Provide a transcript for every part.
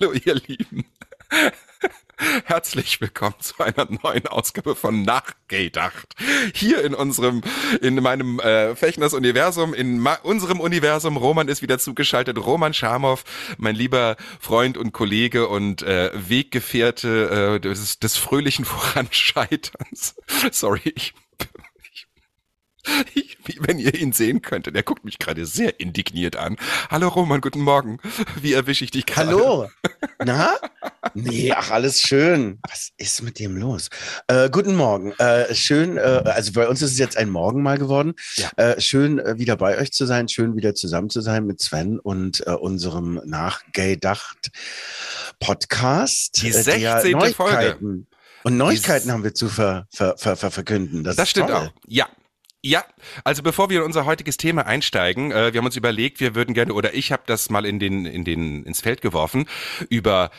Hallo ihr Lieben. Herzlich willkommen zu einer neuen Ausgabe von Nachgedacht. Hier in unserem, in meinem äh, Fechners Universum, in unserem Universum. Roman ist wieder zugeschaltet. Roman Schamow, mein lieber Freund und Kollege und äh, Weggefährte äh, des, des fröhlichen Voranscheiterns. Sorry, ich ich, wenn ihr ihn sehen könntet, er guckt mich gerade sehr indigniert an. Hallo Roman, guten Morgen. Wie erwische ich dich gerade? Hallo. Na? Nee, ach, alles schön. Was ist mit dem los? Äh, guten Morgen. Äh, schön, äh, also bei uns ist es jetzt ein Morgen mal geworden. Ja. Äh, schön, äh, wieder bei euch zu sein, schön wieder zusammen zu sein mit Sven und äh, unserem Nachgedacht Podcast. Die äh, der 16. Folge. Und Neuigkeiten haben wir zu ver, ver, ver, ver, verkünden. Das, Das ist stimmt toll. auch. Ja. Ja, also bevor wir in unser heutiges Thema einsteigen, äh, wir haben uns überlegt, wir würden gerne, oder ich habe das mal in den, in den, ins Feld geworfen, über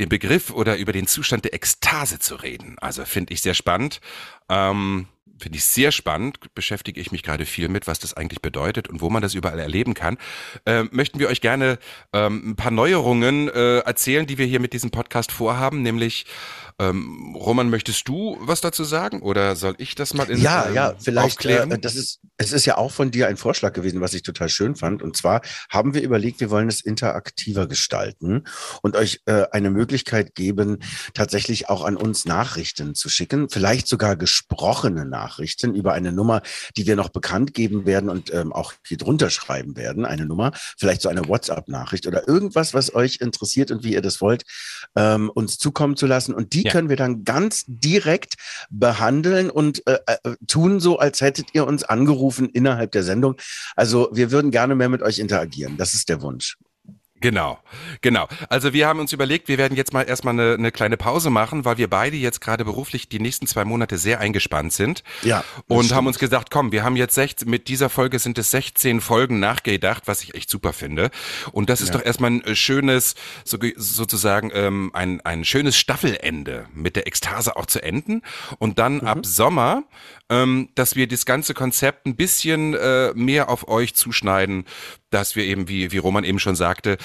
den Begriff oder über den Zustand der Ekstase zu reden. Also finde ich sehr spannend. Ähm, finde ich sehr spannend, beschäftige ich mich gerade viel mit, was das eigentlich bedeutet und wo man das überall erleben kann. Ähm, möchten wir euch gerne ähm, ein paar Neuerungen äh, erzählen, die wir hier mit diesem Podcast vorhaben, nämlich ähm, Roman, möchtest du was dazu sagen oder soll ich das mal in Ja, ähm, ja, vielleicht, aufklären? äh, das ist, es ist ja auch von dir ein Vorschlag gewesen, was ich total schön fand. Und zwar haben wir überlegt, wir wollen es interaktiver gestalten und euch äh, eine Möglichkeit geben, tatsächlich auch an uns Nachrichten zu schicken, vielleicht sogar gesprochene Nachrichten über eine Nummer, die wir noch bekannt geben werden und ähm, auch hier drunter schreiben werden, eine Nummer, vielleicht so eine WhatsApp-Nachricht oder irgendwas, was euch interessiert und wie ihr das wollt, ähm, uns zukommen zu lassen. Und die Ja. Können wir dann ganz direkt behandeln und äh, äh, tun so, als hättet ihr uns angerufen innerhalb der Sendung. Also wir würden gerne mehr mit euch interagieren. Das ist der Wunsch. Genau, genau. Also wir haben uns überlegt, wir werden jetzt mal erstmal eine, eine kleine Pause machen, weil wir beide jetzt gerade beruflich die nächsten zwei Monate sehr eingespannt sind. Ja, Und stimmt. haben uns gesagt, komm, wir haben jetzt 16, mit dieser Folge sind es 16 Folgen nachgedacht, was ich echt super finde. Und das ist Ja. doch erstmal ein äh, schönes, so, sozusagen ähm, ein, ein schönes Staffelende mit der Ekstase auch zu enden. Und dann Mhm. ab Sommer, ähm, dass wir das ganze Konzept ein bisschen äh, mehr auf euch zuschneiden, dass wir eben, wie, wie Roman eben schon sagte,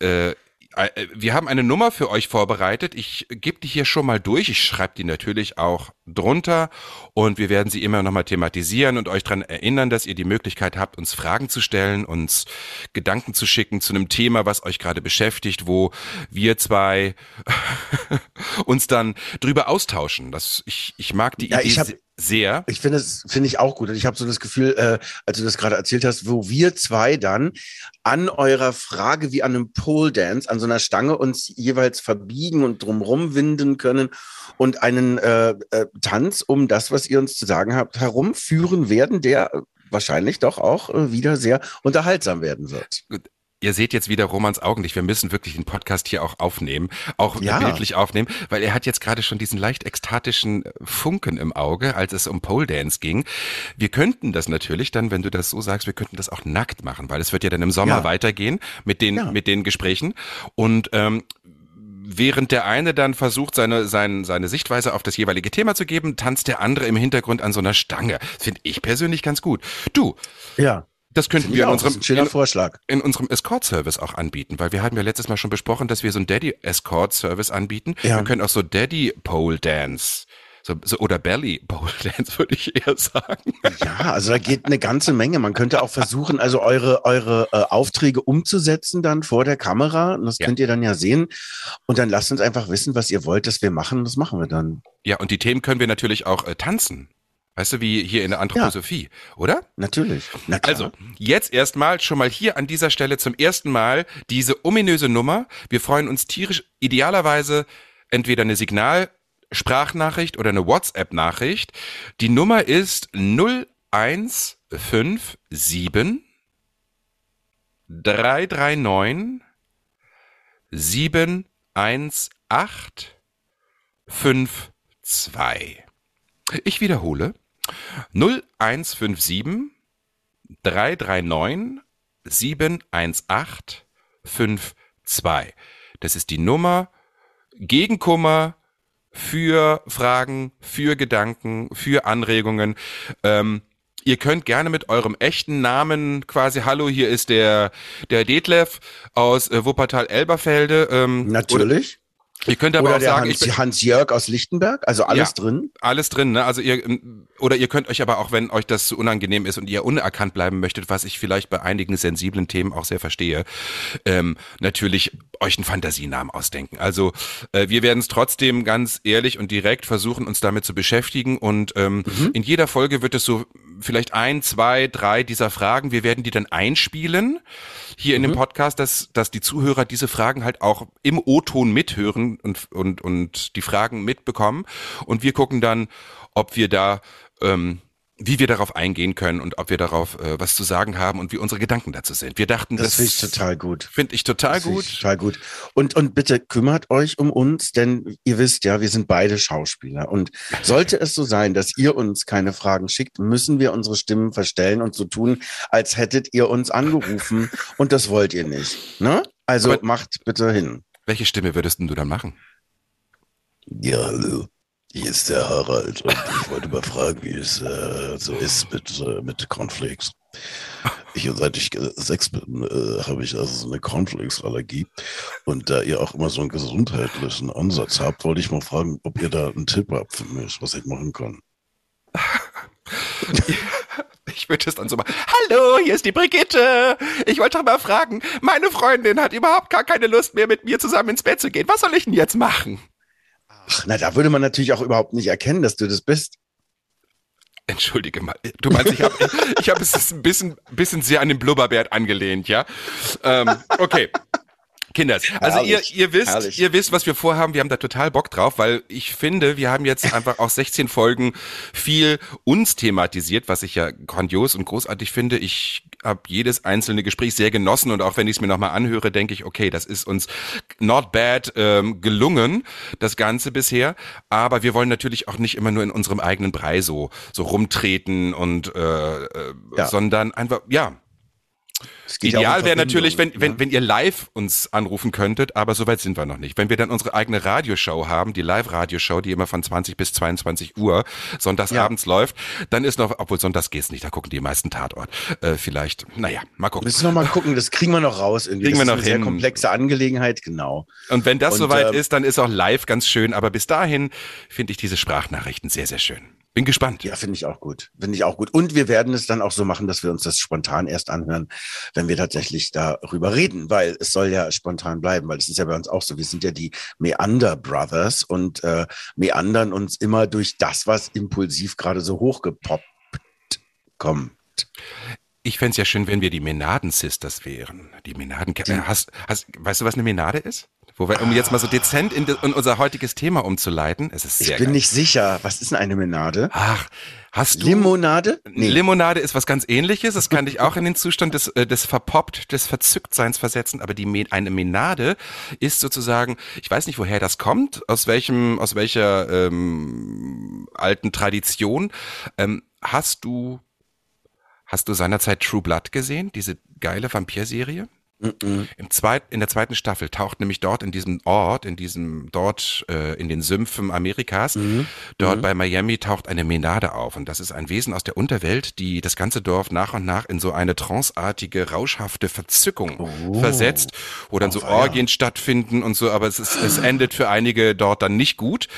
äh, äh, wir haben eine Nummer für euch vorbereitet. Ich gebe die hier schon mal durch. Ich schreibe die natürlich auch drunter und wir werden sie immer noch mal thematisieren und euch daran erinnern, dass ihr die Möglichkeit habt, uns Fragen zu stellen, uns Gedanken zu schicken zu einem Thema, was euch gerade beschäftigt, wo wir zwei uns dann drüber austauschen. Das, ich, ich mag die Ja, Idee ich sehr. Ich finde es, finde ich auch gut. Und ich habe so das Gefühl, äh, als du das gerade erzählt hast, wo wir zwei dann an eurer Frage wie an einem Pole Dance, an so einer Stange uns jeweils verbiegen und drumrum winden können und einen äh, äh, Tanz um das, was ihr uns zu sagen habt, herumführen werden, der wahrscheinlich doch auch äh, wieder sehr unterhaltsam werden wird. Ihr seht jetzt wieder Romans Augen nicht. Wir müssen wirklich den Podcast hier auch aufnehmen, auch Ja. bildlich aufnehmen, weil er hat jetzt gerade schon diesen leicht ekstatischen Funken im Auge, als es um Pole Dance ging. Wir könnten das natürlich dann, wenn du das so sagst, wir könnten das auch nackt machen, weil es wird ja dann im Sommer Ja. weitergehen mit den Ja. mit den Gesprächen und ähm, Während der eine dann versucht, seine, seine, seine Sichtweise auf das jeweilige Thema zu geben, tanzt der andere im Hintergrund an so einer Stange. Finde ich persönlich ganz gut. Du, Ja, das könnten finde wir in unserem, schöner Vorschlag. in unserem Escort-Service auch anbieten, weil wir hatten ja letztes Mal schon besprochen, dass wir so einen Daddy-Escort-Service anbieten. Ja. Wir können auch so Daddy-Pole-Dance so, so, oder Belly-Pole-Dance, würde ich eher sagen. Ja, also da geht eine ganze Menge. Man könnte auch versuchen, also eure, eure äh, Aufträge umzusetzen dann vor der Kamera. Und das Ja. könnt ihr dann ja sehen. Und dann lasst uns einfach wissen, was ihr wollt, dass wir machen. Das machen wir dann. Ja, und die Themen können wir natürlich auch äh, tanzen. Weißt du, wie hier in der Anthroposophie, oder? Natürlich. Na. Also, jetzt erstmal schon mal hier an dieser Stelle zum ersten Mal diese ominöse Nummer. Wir freuen uns tierisch, idealerweise entweder eine Signal-Sprachnachricht oder eine WhatsApp-Nachricht. Die Nummer ist 0157 339 718 52. Ich wiederhole 0157 339 718 52. Das ist die Nummer gegen Kummer für Fragen, für Gedanken, für Anregungen. Ähm, ihr könnt gerne mit eurem echten Namen quasi, hallo, hier ist der, der Detlef aus äh, Wuppertal-Elberfelde. Ähm, Natürlich. Ihr könnt aber oder auch sagen, Hans, ich Hans Jörg aus Lichtenberg, also alles ja, drin. Alles drin, ne? Also ihr oder ihr könnt euch aber auch, wenn euch das zu unangenehm ist und ihr unerkannt bleiben möchtet, was ich vielleicht bei einigen sensiblen Themen auch sehr verstehe, ähm, natürlich euch einen Fantasienamen ausdenken. Also äh, wir werden es trotzdem ganz ehrlich und direkt versuchen, uns damit zu beschäftigen und ähm, mhm. in jeder Folge wird es so vielleicht ein, zwei, drei dieser Fragen. Wir werden die dann einspielen hier in mhm. dem Podcast, dass, dass die Zuhörer diese Fragen halt auch im O-Ton mithören und, und, und die Fragen mitbekommen. Und wir gucken dann, ob wir da ähm, wie wir darauf eingehen können und ob wir darauf äh, was zu sagen haben und wie unsere Gedanken dazu sind. Wir dachten, das, das finde ich total gut. Finde ich total das gut. Ich total gut. Und und bitte kümmert euch um uns, denn ihr wisst ja, wir sind beide Schauspieler und sollte es so sein, dass ihr uns keine Fragen schickt, müssen wir unsere Stimmen verstellen und so tun, als hättet ihr uns angerufen und das wollt ihr nicht, ne? Also Aber macht bitte hin. Welche Stimme würdest du dann machen? Ja, hallo. Hier ist der Harald und ich wollte mal fragen, wie es äh, so ist mit, äh, mit Cornflakes. Ich, seit ich sechs bin, äh, habe ich also so eine Cornflakes-Allergie. Und da ihr auch immer so einen gesundheitlichen Ansatz habt, wollte ich mal fragen, ob ihr da einen Tipp habt für mich, was ich machen kann. Ich würde es dann so mal, hallo, hier ist die Brigitte. Ich wollte doch mal fragen, meine Freundin hat überhaupt gar keine Lust mehr, mit mir zusammen ins Bett zu gehen. Was soll ich denn jetzt machen? Ach, na, da würde man natürlich auch überhaupt nicht erkennen, dass du das bist. Entschuldige mal, du meinst, ich habe ich hab es ein bisschen, bisschen sehr an den Blubberbert angelehnt, ja? Ähm, okay. Kinders, also ihr, ihr wisst, herrlich. ihr wisst, was wir vorhaben. Wir haben da total Bock drauf, weil ich finde, wir haben jetzt einfach auch 16 Folgen viel uns thematisiert, was ich ja grandios und großartig finde. Ich habe jedes einzelne Gespräch sehr genossen und auch wenn ich es mir nochmal anhöre, denke ich, okay, das ist uns not bad ähm, gelungen, das Ganze bisher. Aber wir wollen natürlich auch nicht immer nur in unserem eigenen Brei so, so rumtreten und äh, äh, ja. sondern einfach, ja, Ideal wäre natürlich, wenn, wenn, wenn ihr live uns anrufen könntet, aber soweit sind wir noch nicht. Wenn wir dann unsere eigene Radioshow haben, die Live-Radioshow, die immer von 20 bis 22 Uhr sonntags ja. abends läuft, dann ist noch, obwohl sonntags geht's nicht, da gucken die meisten Tatort. Äh, vielleicht, naja, mal gucken. Müssen wir mal gucken, das kriegen wir noch raus irgendwie. Kriegen das wir noch ist eine hin. sehr komplexe Angelegenheit, genau. Und wenn das Und, soweit äh, ist, dann ist auch live ganz schön, aber bis dahin finde ich diese Sprachnachrichten sehr, sehr schön. Bin gespannt. Ja, finde ich auch gut. Finde ich auch gut. Und wir werden es dann auch so machen, dass wir uns das spontan erst anhören, wenn wir tatsächlich darüber reden, weil es soll ja spontan bleiben, weil es ist ja bei uns auch so. Wir sind ja die Meander Brothers und äh, meandern uns immer durch das, was impulsiv gerade so hochgepoppt kommt. Ich fände es ja schön, wenn wir die Menaden Sisters wären. Die Menaden, hast, hast, weißt du, was eine Menade ist? Wo wir, um jetzt mal so dezent in, in unser heutiges Thema umzuleiten. Es ist sehr ich bin geil. nicht sicher. Was ist denn eine Menade? Ach, hast du. Limonade? Nee. Limonade ist was ganz ähnliches. Das kann dich auch in den Zustand des, äh, des Verpoppt, des Verzücktseins versetzen. Aber die, eine Menade ist sozusagen, ich weiß nicht, woher das kommt, aus welchem, aus welcher ähm, alten Tradition. Ähm, hast du, hast du seinerzeit True Blood gesehen? Diese geile Vampirserie? Mm Im zweit, in der zweiten Staffel taucht nämlich dort in diesem Ort, in diesem dort äh, in den Sümpfen Amerikas, mhm. dort mhm. bei Miami taucht eine Menade auf und das ist ein Wesen aus der Unterwelt, die das ganze Dorf nach und nach in so eine tranceartige, rauschhafte Verzückung oh. versetzt, wo dann oh, so Orgien ja. stattfinden und so, aber es ist, es endet für einige dort dann nicht gut,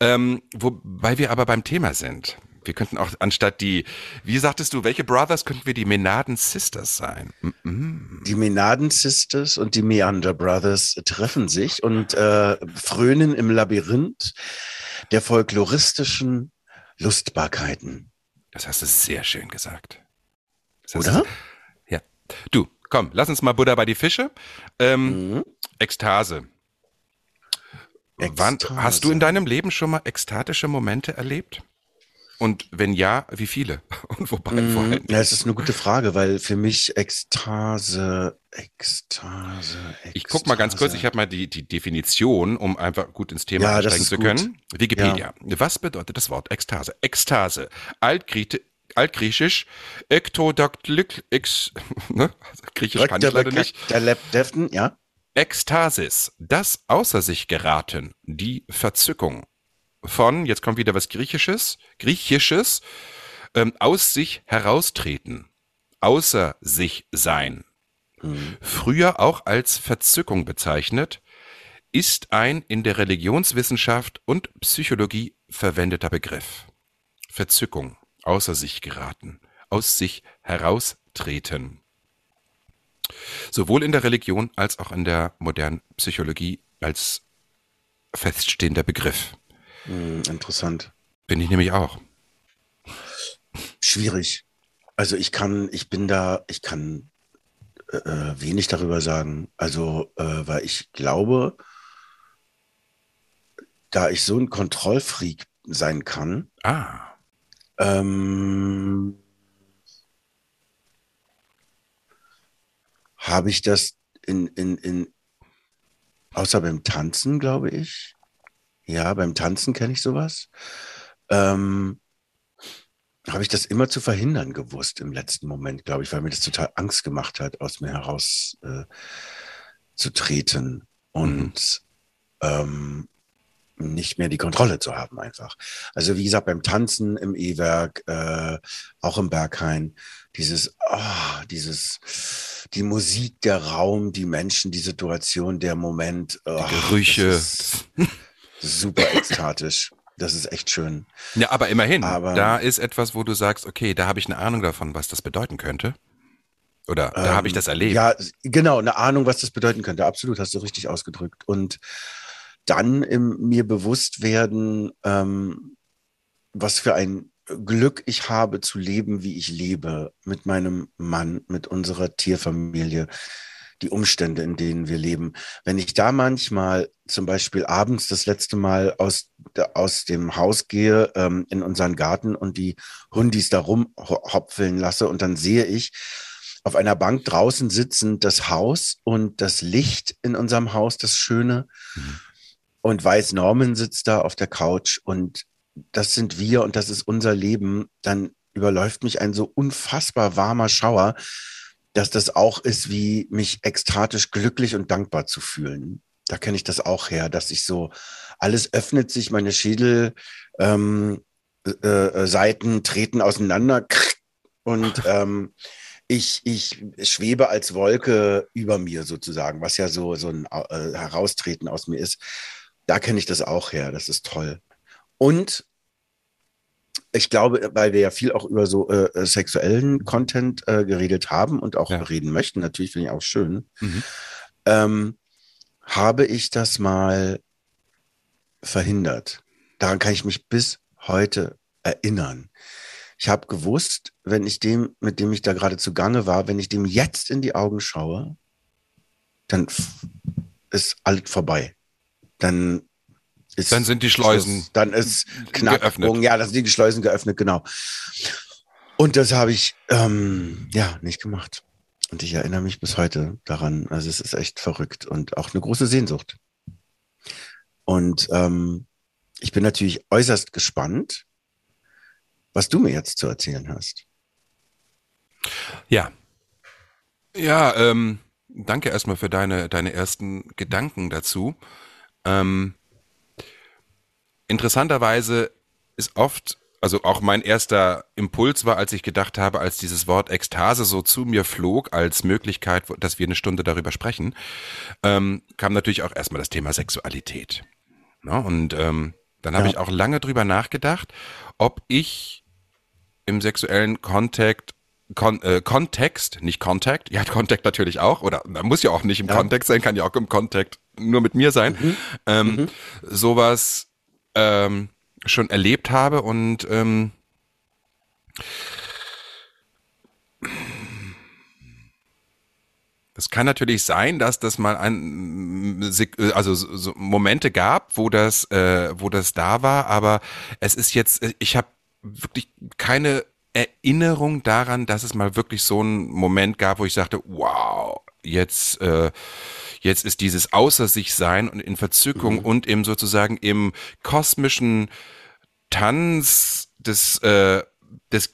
ähm, wobei wir aber beim Thema sind. Wir könnten auch anstatt die, wie sagtest du, welche Brothers könnten wir die Menaden Sisters sein? Mm Die Menaden Sisters und die Meander Brothers treffen sich und äh, frönen im Labyrinth der folkloristischen Lustbarkeiten. Das hast du sehr schön gesagt. Oder? Du, ja. Du, komm, lass uns mal Buddha bei die Fische. Ähm, mhm. Ekstase. Ekstase. Wann, hast du in deinem Leben schon mal ekstatische Momente erlebt? Und wenn ja, wie viele? Und wobei Mm, vor allem? Ja, es ist eine gute Frage, weil für mich Ekstase, Ekstase, Ekstase. Ich guck mal ganz kurz, ich habe mal die, die Definition, um einfach gut ins Thema Ja, einsteigen zu gut. können. Wikipedia. Was bedeutet das Wort Ekstase? Ekstase. Altgrieche, Altgriechisch, Ektodoktlyk, ex, ne? Griechisch kann ich leider nicht. Ja. Ekstasis, das außer sich geraten, die Verzückung von, jetzt kommt wieder was Griechisches, Griechisches, ähm, aus sich heraustreten, außer sich sein. Früher auch als Verzückung bezeichnet, ist ein in der Religionswissenschaft und Psychologie verwendeter Begriff. Verzückung, außer sich geraten, aus sich heraustreten. Sowohl in der Religion als auch in der modernen Psychologie als feststehender Begriff. Hm, interessant. Bin ich nämlich auch. Schwierig. Also ich kann, ich bin da, ich kann äh, äh, wenig darüber sagen. Also, äh, weil ich glaube, da ich so ein Kontrollfreak sein kann, Ah, ähm, habe ich das in, in, in, außer beim Tanzen, glaube ich. Ja, beim Tanzen kenne ich sowas. Ähm, habe ich das immer zu verhindern gewusst im letzten Moment, glaube ich, weil mir das total Angst gemacht hat, aus mir heraus äh, zu treten und ähm, nicht mehr die Kontrolle zu haben einfach. Also wie gesagt, beim Tanzen im E-Werk, äh, auch im Berghain, dieses, ah, dieses, die Musik, der Raum, die Menschen, die Situation, der Moment, ah, Gerüche. das ist super ekstatisch. Das ist echt schön. Ja, aber immerhin, Aber- da ist etwas, wo du sagst, okay, da habe ich eine Ahnung davon, was das bedeuten könnte. Oder da habe ich Ähm, das erlebt. Ja, genau, eine Ahnung, was das bedeuten könnte. Absolut, hast du richtig ausgedrückt. Und dann im, mir bewusst werden, ähm, was für ein Glück ich habe zu leben, wie ich lebe, mit meinem Mann, mit unserer Tierfamilie, die Umstände, in denen wir leben. Wenn ich da manchmal zum Beispiel abends das letzte Mal aus, aus dem Haus gehe, ähm, in unseren Garten und die Hundis da rumhopfeln lasse und dann sehe ich, auf einer Bank draußen sitzend das Haus und das Licht in unserem Haus, das Schöne. Und Weiß Norman sitzt da auf der Couch und das sind wir und das ist unser Leben. Dann überläuft mich ein so unfassbar warmer Schauer, dass das auch ist, wie mich ekstatisch glücklich und dankbar zu fühlen. Da kenne ich das auch her, dass ich so, alles öffnet sich, meine Schädel, ähm, äh, äh, treten auseinander und ähm, ich, ich schwebe als Wolke über mir sozusagen, was ja so, so ein äh, Heraustreten aus mir ist. Da kenne ich das auch her. Das ist toll. Und ich glaube, weil wir ja viel auch über so äh, äh, sexuellen Content äh, geredet haben und auch Ja. reden möchten, natürlich finde ich auch schön, Mhm. ähm, habe ich das mal verhindert. Daran kann ich mich bis heute erinnern. Ich habe gewusst, wenn ich dem, mit dem ich da gerade zugange war, wenn ich dem jetzt in die Augen schaue, dann ist alles vorbei. Dann ist Dann sind die Schleusen Schluss. Dann ist Knackpunkt. geöffnet. Ja, dann sind die Schleusen geöffnet, genau. Und das habe ich ähm, ja nicht gemacht. Und ich erinnere mich bis heute daran. Also es ist echt verrückt und auch eine große Sehnsucht. Und ähm, ich bin natürlich äußerst gespannt, was du mir jetzt zu erzählen hast. Ja. Ja, ähm, danke erstmal für deine, deine ersten Gedanken dazu. Ähm, interessanterweise ist oft, also auch mein erster Impuls war, als ich gedacht habe, als dieses Wort Ekstase so zu mir flog, als Möglichkeit, dass wir eine Stunde darüber sprechen, ähm, kam natürlich auch erstmal das Thema Sexualität. Ne? Und ähm, dann habe Ja. ich auch lange drüber nachgedacht, ob ich im sexuellen Kontakt Kon äh, Kontext, nicht Contact, ja, Contact natürlich auch, oder man muss ja auch nicht im Ja. Kontext sein, kann ja auch im Kontakt nur mit mir sein, ähm, sowas ähm, schon erlebt habe und ähm, es kann natürlich sein, dass das mal ein, also so so Momente gab, wo das, äh, wo das da war, aber es ist jetzt, ich habe wirklich keine Erinnerung daran, dass es mal wirklich so einen Moment gab, wo ich sagte, wow, jetzt, äh, jetzt ist dieses Außer sich sein und in Verzückung mhm. und im sozusagen im kosmischen Tanz des, äh, des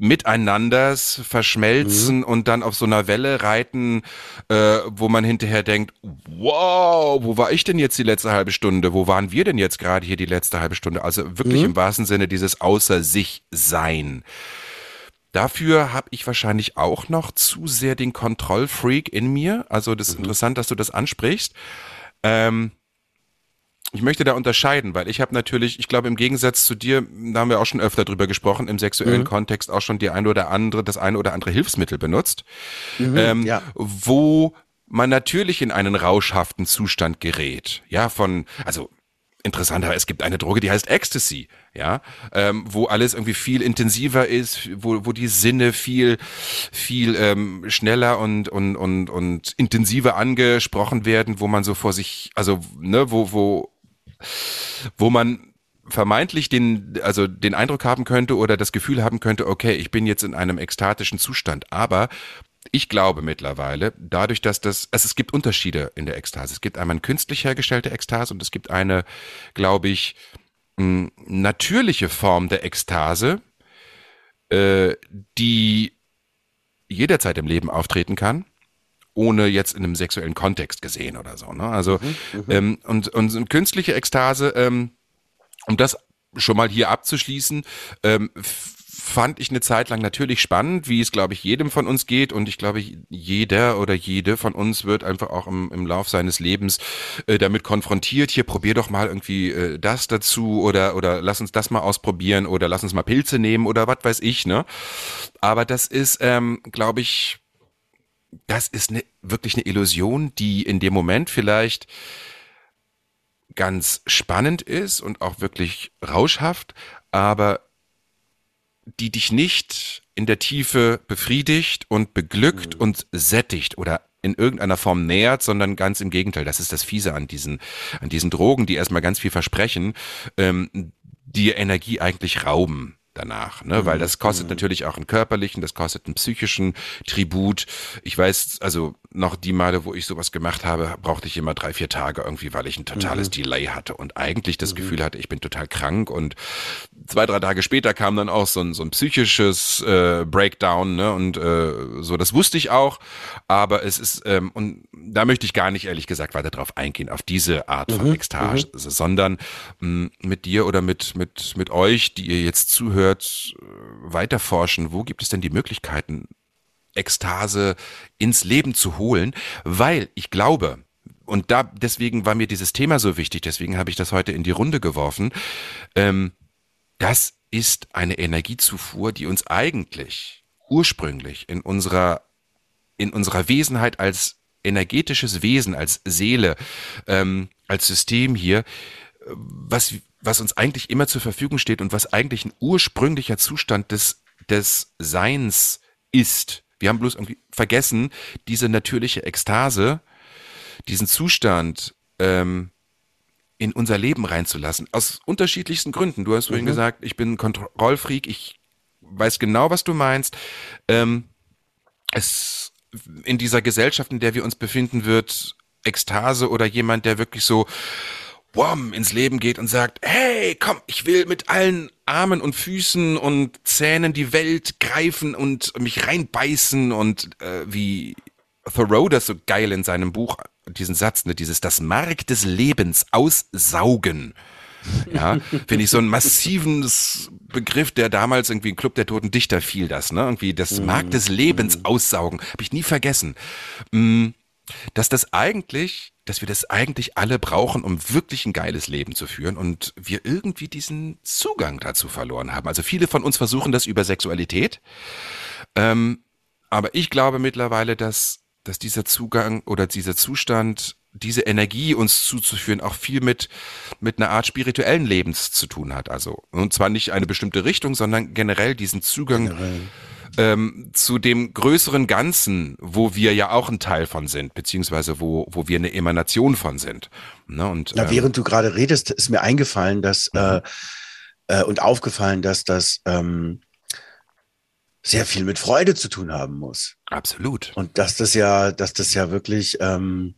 Miteinanders verschmelzen mhm. und dann auf so einer Welle reiten, äh, wo man hinterher denkt, wow, wo war ich denn jetzt die letzte halbe Stunde? Wo waren wir denn jetzt gerade hier die letzte halbe Stunde? Also wirklich mhm. im wahrsten Sinne dieses Außer sich sein. Dafür habe ich wahrscheinlich auch noch zu sehr den Kontrollfreak in mir. Also das ist mhm. interessant, dass du das ansprichst. Ähm, ich möchte da unterscheiden, weil ich habe natürlich, ich glaube im Gegensatz zu dir, da haben wir auch schon öfter drüber gesprochen, im sexuellen mhm. Kontext auch schon die eine oder andere, das eine oder andere Hilfsmittel benutzt, mhm, ähm, ja. wo man natürlich in einen rauschhaften Zustand gerät. Ja, von, also interessanter, es gibt eine Droge, die heißt Ecstasy, ja, ähm, wo alles irgendwie viel intensiver ist, wo, wo die Sinne viel, viel ähm, schneller und, und, und, und intensiver angesprochen werden, wo man so vor sich, also, ne, wo, wo, wo man vermeintlich den, also den Eindruck haben könnte oder das Gefühl haben könnte, okay, ich bin jetzt in einem ekstatischen Zustand, aber ich glaube mittlerweile, dadurch, dass das, also es gibt Unterschiede in der Ekstase. Es gibt einmal eine künstlich hergestellte Ekstase und es gibt eine, glaube ich, natürliche Form der Ekstase, äh, die jederzeit im Leben auftreten kann ohne jetzt in einem sexuellen Kontext gesehen oder so. Ne? Also mhm, mhm. ähm, und, und künstliche Ekstase, ähm, um das schon mal hier abzuschließen, ähm, fand ich eine Zeit lang natürlich spannend, wie es, glaube ich, jedem von uns geht. Und ich glaube, jeder oder jede von uns wird einfach auch im, im Lauf seines Lebens äh, damit konfrontiert. Hier, probier doch mal irgendwie äh, das dazu oder, oder lass uns das mal ausprobieren oder lass uns mal Pilze nehmen oder was weiß ich, ne? Aber das ist, ähm, glaube ich, das ist eine, wirklich eine Illusion, die in dem Moment vielleicht ganz spannend ist und auch wirklich rauschhaft, aber die dich nicht in der Tiefe befriedigt und beglückt mhm. und sättigt oder in irgendeiner Form nähert, sondern ganz im Gegenteil. Das ist das Fiese an diesen, an diesen Drogen, die erstmal ganz viel versprechen, ähm, die Energie eigentlich rauben danach, ne? weil mhm. das kostet mhm. natürlich auch einen körperlichen, das kostet einen psychischen Tribut. Ich weiß, also noch die Male, wo ich sowas gemacht habe, brauchte ich immer drei, vier Tage irgendwie, weil ich ein totales mhm. Delay hatte und eigentlich das mhm. Gefühl hatte, ich bin total krank und zwei, drei Tage später kam dann auch so ein, so ein psychisches äh, Breakdown ne? und äh, so, das wusste ich auch, aber es ist, ähm, und da möchte ich gar nicht ehrlich gesagt weiter drauf eingehen, auf diese Art von mhm. Ekstase, mhm. sondern mh, mit dir oder mit, mit, mit euch, die ihr jetzt zuhört, äh, weiterforschen, wo gibt es denn die Möglichkeiten, Ekstase ins Leben zu holen, weil ich glaube, und da deswegen war mir dieses Thema so wichtig, deswegen habe ich das heute in die Runde geworfen. Ähm, das ist eine Energiezufuhr, die uns eigentlich ursprünglich in unserer in unserer Wesenheit als energetisches Wesen, als Seele, ähm, als System hier, was was uns eigentlich immer zur Verfügung steht und was eigentlich ein ursprünglicher Zustand des des Seins ist. Wir haben bloß irgendwie vergessen, diese natürliche Ekstase, diesen Zustand ähm, in unser Leben reinzulassen. Aus unterschiedlichsten Gründen. Du hast vorhin mhm. gesagt, ich bin Kontrollfreak, ich weiß genau, was du meinst. Ähm, es in dieser Gesellschaft, in der wir uns befinden, wird Ekstase oder jemand, der wirklich so wham, ins Leben geht und sagt, hey, komm, ich will mit allen Armen und Füßen und Zähnen die Welt greifen und mich reinbeißen und äh, wie Thoreau das so geil in seinem Buch, diesen Satz, ne, dieses das Mark des Lebens aussaugen. Ja, finde ich so einen massiven Begriff, der damals irgendwie im Club der toten Dichter fiel das, ne? Irgendwie das Mark des Lebens mhm. aussaugen. Habe ich nie vergessen. Mm, dass das eigentlich dass wir das eigentlich alle brauchen, um wirklich ein geiles Leben zu führen und wir irgendwie diesen Zugang dazu verloren haben. Also viele von uns versuchen das über Sexualität, ähm, aber ich glaube mittlerweile, dass, dass dieser Zugang oder dieser Zustand, diese Energie uns zuzuführen, auch viel mit, mit einer Art spirituellen Lebens zu tun hat. Also, und zwar nicht eine bestimmte Richtung, sondern generell diesen Zugang. Generell ähm, zu dem größeren Ganzen, wo wir ja auch ein Teil von sind, beziehungsweise wo, wo wir eine Emanation von sind. Ne? Und, ja, ähm, während du gerade redest, ist mir eingefallen, dass äh, äh, und aufgefallen, dass das ähm, sehr viel mit Freude zu tun haben muss. Absolut. Und dass das ja, dass das ja wirklich ähm,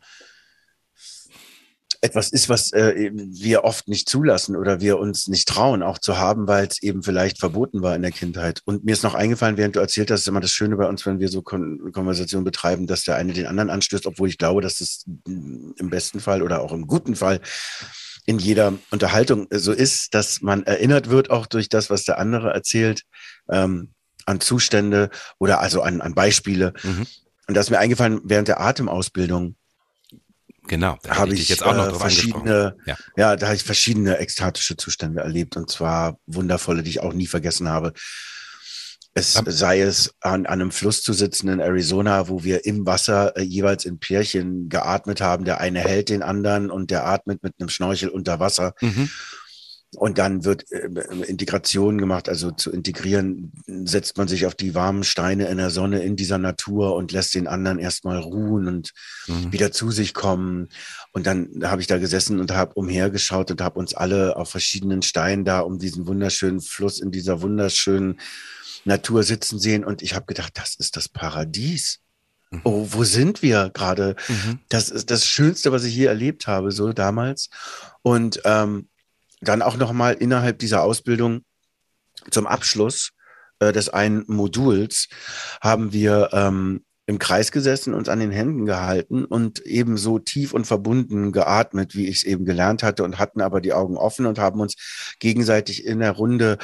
etwas ist, was äh, wir oft nicht zulassen oder wir uns nicht trauen, auch zu haben, weil es eben vielleicht verboten war in der Kindheit. Und mir ist noch eingefallen, während du erzählt hast, ist immer das Schöne bei uns, wenn wir so Kon Konversationen betreiben, dass der eine den anderen anstößt, obwohl ich glaube, dass das im besten Fall oder auch im guten Fall in jeder Unterhaltung so ist, dass man erinnert wird, auch durch das, was der andere erzählt, ähm, an Zustände oder also an, an Beispiele. Mhm. Und das ist mir eingefallen während der Atemausbildung Genau, da habe ich jetzt auch noch äh, verschiedene, ja. ja, da habe ich verschiedene ekstatische Zustände erlebt und zwar wundervolle, die ich auch nie vergessen habe. Es Ab sei es an, an einem Fluss zu sitzen in Arizona, wo wir im Wasser äh, jeweils in Pärchen geatmet haben. Der eine hält den anderen und der atmet mit einem Schnorchel unter Wasser. Mhm. Und dann wird äh, Integration gemacht, also zu integrieren, setzt man sich auf die warmen Steine in der Sonne in dieser Natur und lässt den anderen erstmal ruhen und mhm. wieder zu sich kommen. Und dann habe ich da gesessen und habe umhergeschaut und habe uns alle auf verschiedenen Steinen da um diesen wunderschönen Fluss in dieser wunderschönen Natur sitzen sehen. Und ich habe gedacht, das ist das Paradies. Mhm. Oh, wo sind wir gerade? Mhm. Das ist das Schönste, was ich je erlebt habe, so damals. Und ähm, dann auch nochmal innerhalb dieser Ausbildung zum Abschluss äh, des einen Moduls haben wir ähm, im Kreis gesessen, uns an den Händen gehalten und eben so tief und verbunden geatmet, wie ich es eben gelernt hatte und hatten aber die Augen offen und haben uns gegenseitig in der Runde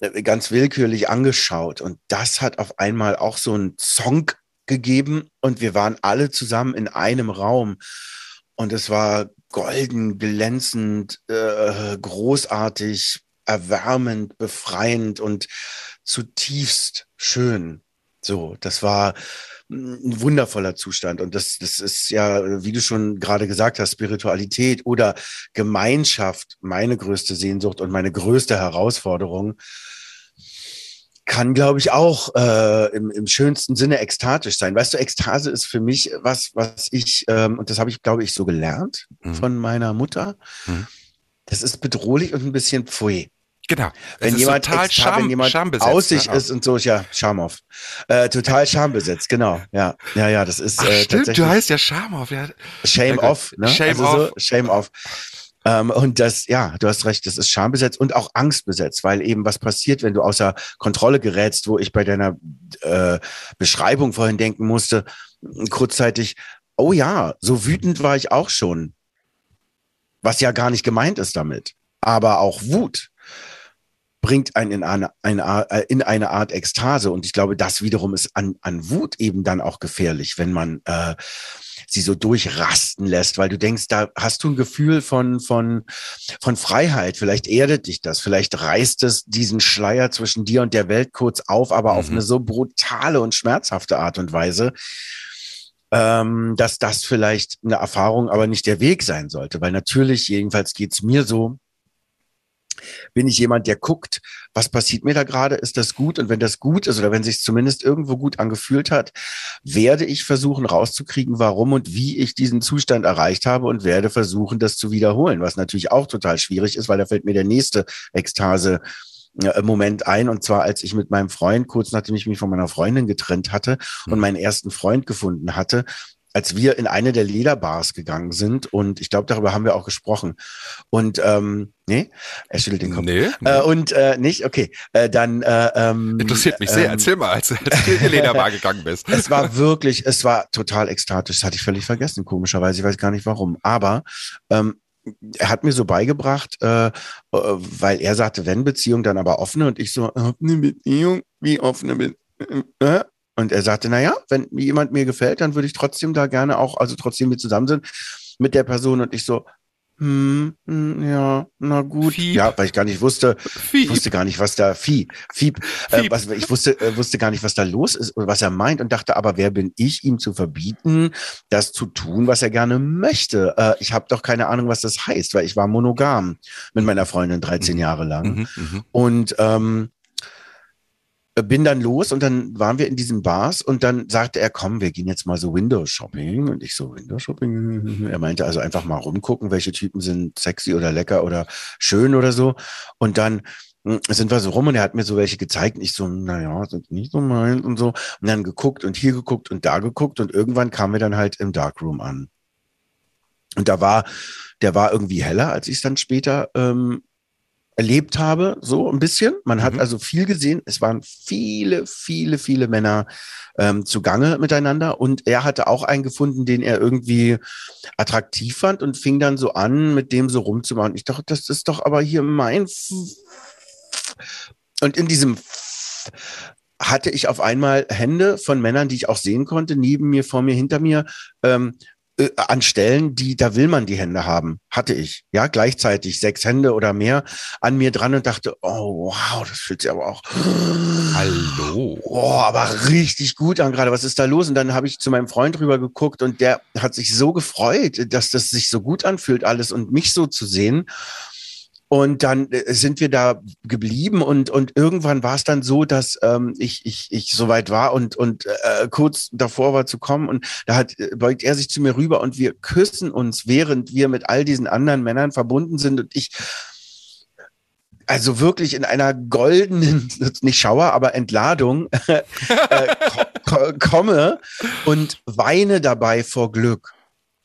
äh, ganz willkürlich angeschaut. Und das hat auf einmal auch so einen Song gegeben und wir waren alle zusammen in einem Raum. Und es war golden, glänzend, äh, großartig, erwärmend, befreiend und zutiefst schön. So, das war ein wundervoller Zustand. Und das, das ist ja, wie du schon gerade gesagt hast, Spiritualität oder Gemeinschaft, meine größte Sehnsucht und meine größte Herausforderung kann, glaube ich, auch äh, im, im schönsten Sinne ekstatisch sein. Weißt du, Ekstase ist für mich was, was ich, ähm, und das habe ich, glaube ich, so gelernt mhm. von meiner Mutter. Mhm. Das ist bedrohlich und ein bisschen pfui. Genau. Wenn jemand, total extra, Scham, wenn jemand schambesetzt, aus sich ne? ist und so, ja, Schamow. Äh, total schambesetzt, genau. Ja, ja, ja, das ist Ach, äh, stimmt. Du heißt ja Schamow. Ja. Shame ja, off, ne? Shame also off. So, shame off. Ähm, und das, ja, du hast recht, das ist schambesetzt und auch angstbesetzt, weil eben was passiert, wenn du außer Kontrolle gerätst, wo ich bei deiner äh, Beschreibung vorhin denken musste, kurzzeitig, oh ja, so wütend war ich auch schon. Was ja gar nicht gemeint ist damit. Aber auch Wut bringt einen in eine, eine, äh, in eine Art Ekstase. Und ich glaube, das wiederum ist an, an Wut eben dann auch gefährlich, wenn man äh, sie so durchrasten lässt, weil du denkst, da hast du ein Gefühl von, von, von Freiheit. Vielleicht erdet dich das, vielleicht reißt es diesen Schleier zwischen dir und der Welt kurz auf, aber mhm. auf eine so brutale und schmerzhafte Art und Weise, ähm, dass das vielleicht eine Erfahrung, aber nicht der Weg sein sollte. Weil natürlich, jedenfalls geht's mir so, bin ich jemand, der guckt, was passiert mir da gerade? Ist das gut? Und wenn das gut ist oder wenn sich zumindest irgendwo gut angefühlt hat, werde ich versuchen rauszukriegen, warum und wie ich diesen Zustand erreicht habe und werde versuchen, das zu wiederholen, was natürlich auch total schwierig ist, weil da fällt mir der nächste Ekstase äh, Moment ein und zwar als ich mit meinem Freund kurz nachdem ich mich von meiner Freundin getrennt hatte und mhm. meinen ersten Freund gefunden hatte als wir in eine der Lederbars gegangen sind und ich glaube, darüber haben wir auch gesprochen. Und ähm, nee, er schüttelt den Kopf. Nee, nee. Äh, und äh, nicht, okay. Äh, dann äh, ähm, interessiert mich sehr. Ähm, Erzähl mal, als, als du in die Lederbar gegangen bist. Es war wirklich, es war total ekstatisch. Das hatte ich völlig vergessen, komischerweise. Ich weiß gar nicht warum. Aber ähm, er hat mir so beigebracht, äh, äh weil er sagte, wenn Beziehung, dann aber offene und ich so, offene Beziehung, wie offene Beziehung? Äh? Und er sagte, naja, wenn jemand mir gefällt, dann würde ich trotzdem da gerne auch, also trotzdem mit zusammen sind mit der Person. Und ich so, hm, hm, ja, na gut. Fieb. Ja, weil ich gar nicht wusste, Fieb. ich wusste gar nicht, was da, Fieb, Fieb, Fieb. Äh, was, ich wusste, äh, wusste gar nicht, was da los ist oder was er meint und dachte, aber wer bin ich, ihm zu verbieten, das zu tun, was er gerne möchte? Äh, ich habe doch keine Ahnung, was das heißt, weil ich war monogam mit meiner Freundin 13 mhm. Jahre lang. Mhm, mhm. Und ähm, bin dann los und dann waren wir in diesen Bars und dann sagte er, komm, wir gehen jetzt mal so Windows Shopping. Und ich so, Windows Shopping? Er meinte also einfach mal rumgucken, welche Typen sind sexy oder lecker oder schön oder so. Und dann hm, sind wir so rum und er hat mir so welche gezeigt. Und ich so, naja, sind nicht so meins und so. Und dann geguckt und hier geguckt und da geguckt. Und irgendwann kamen wir dann halt im Darkroom an. Und da war, der war irgendwie heller, als ich es dann später ähm, erlebt habe, so ein bisschen. Man hat Mhm. also viel gesehen. Es waren viele, viele, viele Männer ähm, zugange miteinander. Und er hatte auch einen gefunden, den er irgendwie attraktiv fand und fing dann so an, mit dem so rumzumachen. Ich dachte, das ist doch aber hier mein. F und in diesem F hatte ich auf einmal Hände von Männern, die ich auch sehen konnte, neben mir, vor mir, hinter mir, ähm, äh, an Stellen, die, da will man die Hände haben. Hatte ich. Ja, gleichzeitig sechs Hände oder mehr an mir dran und dachte, oh, wow, das fühlt sich aber auch. Hallo. Oh, aber richtig gut an gerade. Was ist da los? Und dann habe ich zu meinem Freund rüber geguckt und der hat sich so gefreut, dass das sich so gut anfühlt alles und mich so zu sehen. Und dann äh, sind wir da geblieben und, und irgendwann war es dann so, dass ähm, ich, ich, ich soweit war und, und äh, kurz davor war zu kommen und da hat, äh, beugt er sich zu mir rüber und wir küssen uns, während wir mit all diesen anderen Männern verbunden sind und ich also wirklich in einer goldenen, nicht Schauer, aber Entladung äh, ko ko komme und weine dabei vor Glück.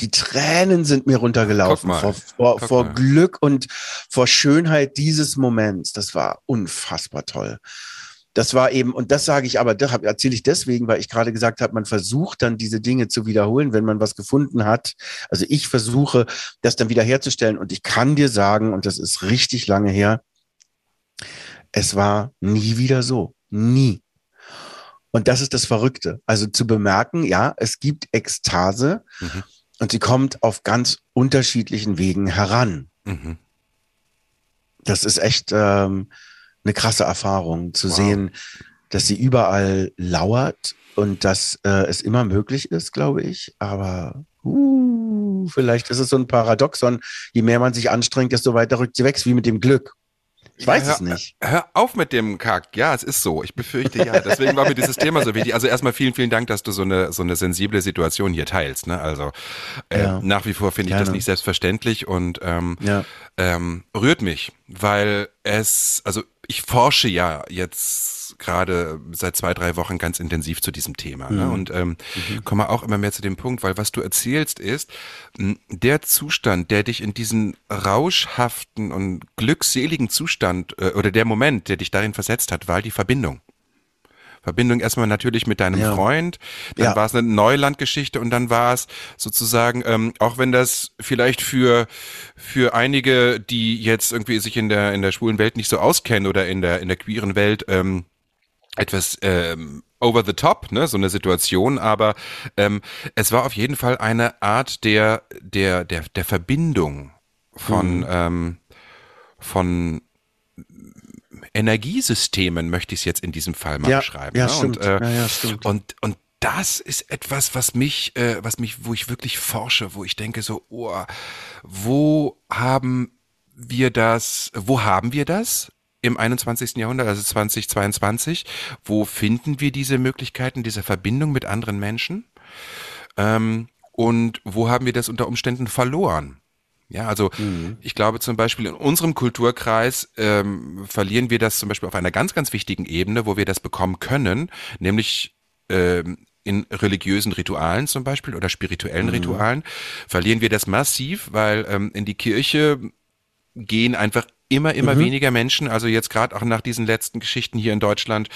Die Tränen sind mir runtergelaufen mal. vor, vor, vor. Glück und vor Schönheit dieses Moments. Das war unfassbar toll. Das war eben, und das sage ich aber, das erzähle ich deswegen, weil ich gerade gesagt habe, man versucht dann diese Dinge zu wiederholen, wenn man was gefunden hat. Also ich versuche, das dann wiederherzustellen. Und ich kann dir sagen, und das ist richtig lange her, es war nie wieder so. Nie. Und das ist das Verrückte. Also zu bemerken, ja, es gibt Ekstase Mhm. Und sie kommt auf ganz unterschiedlichen Wegen heran. Mhm. Das ist echt ähm, eine krasse Erfahrung, zu Wow. sehen, dass sie überall lauert und dass äh, es immer möglich ist, glaube ich. Aber uh, vielleicht ist es so ein Paradoxon. Je mehr man sich anstrengt, desto weiter rückt sie weg, wie mit dem Glück. Ich weiß Ja, es nicht. Hör auf mit dem Kack. Ja, es ist so. Ich befürchte ja. Deswegen war mir dieses Thema so wichtig. Also erstmal vielen, vielen Dank, dass du so eine, so eine sensible Situation hier teilst. Ne? Also äh, Ja. nach wie vor finde ich das nicht selbstverständlich und ähm, Ja. ähm, rührt mich, weil es, also ich forsche ja jetzt gerade seit zwei, drei Wochen ganz intensiv zu diesem Thema ne? Mhm. und ähm, komme auch immer mehr zu dem Punkt, weil was du erzählst ist, mh, der Zustand, der dich in diesen rauschhaften und glückseligen Zustand äh, oder der Moment, der dich darin versetzt hat, war die Verbindung. Verbindung erstmal natürlich mit deinem Ja. Freund, dann Ja. war es eine Neulandgeschichte und dann war es sozusagen, ähm, auch wenn das vielleicht für für einige, die jetzt irgendwie sich in der in der schwulen Welt nicht so auskennen oder in der in der queeren Welt ähm, etwas ähm, over the top, ne, so eine Situation, aber ähm, es war auf jeden Fall eine Art der der der der Verbindung von Mhm. ähm, von Energiesystemen möchte ich es jetzt in diesem Fall mal Ja, beschreiben. ja, ne? stimmt. Und, äh, Ja, ja, stimmt. und und das ist etwas, was mich, äh, was mich, wo ich wirklich forsche, wo ich denke so, oh, wo haben wir das, wo haben wir das im 21. Jahrhundert, also 2022? Wo finden wir diese Möglichkeiten, diese Verbindung mit anderen Menschen? Ähm, und wo haben wir das unter Umständen verloren? Ja, also ich glaube zum Beispiel in unserem Kulturkreis ähm, verlieren wir das zum Beispiel auf einer ganz, ganz wichtigen Ebene, wo wir das bekommen können, nämlich ähm, in religiösen Ritualen zum Beispiel oder spirituellen Ritualen, verlieren wir das massiv, weil ähm, in die Kirche gehen einfach immer, immer weniger Menschen, also jetzt gerade auch nach diesen letzten Geschichten hier in Deutschland,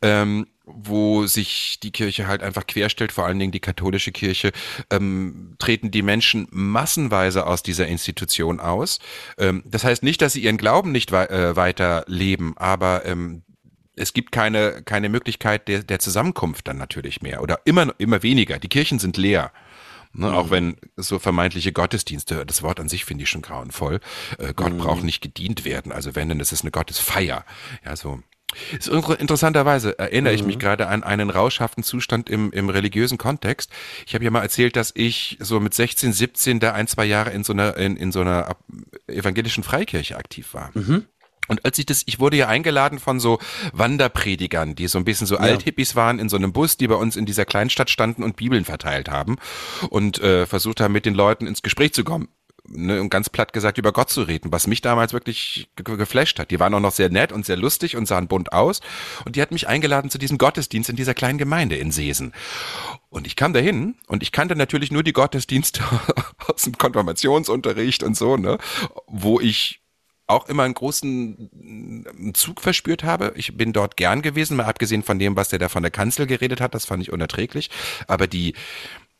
ähm, wo sich die Kirche halt einfach querstellt, vor allen Dingen die katholische Kirche, ähm, treten die Menschen massenweise aus dieser Institution aus. Ähm, das heißt nicht, dass sie ihren Glauben nicht wei äh, weiter leben, aber ähm, es gibt keine, keine Möglichkeit der, der Zusammenkunft dann natürlich mehr oder immer, immer weniger. Die Kirchen sind leer. Ne, Auch wenn so vermeintliche Gottesdienste, das Wort an sich finde ich schon grauenvoll. Äh, Gott braucht nicht gedient werden. Also wenn, dann ist es eine Gottesfeier. Ja, so. Ist inter- interessanterweise erinnere ich mich gerade an einen rauschhaften Zustand im, im religiösen Kontext. Ich habe ja mal erzählt, dass ich so mit 16, 17 da ein, zwei Jahre in so einer, in, in so einer evangelischen Freikirche aktiv war. Und als ich das, ich wurde ja eingeladen von so Wanderpredigern, die so ein bisschen so Althippies waren in so einem Bus, die bei uns in dieser Kleinstadt standen und Bibeln verteilt haben und äh, versucht haben, mit den Leuten ins Gespräch zu kommen. Ne, ganz platt gesagt, über Gott zu reden, was mich damals wirklich ge geflasht hat. Die waren auch noch sehr nett und sehr lustig und sahen bunt aus. Und die hat mich eingeladen zu diesem Gottesdienst in dieser kleinen Gemeinde in Seesen. Und ich kam dahin und ich kannte natürlich nur die Gottesdienste aus dem Konfirmationsunterricht und so, ne, wo ich auch immer einen großen Zug verspürt habe. Ich bin dort gern gewesen, mal abgesehen von dem, was der da von der Kanzel geredet hat, das fand ich unerträglich. Aber die,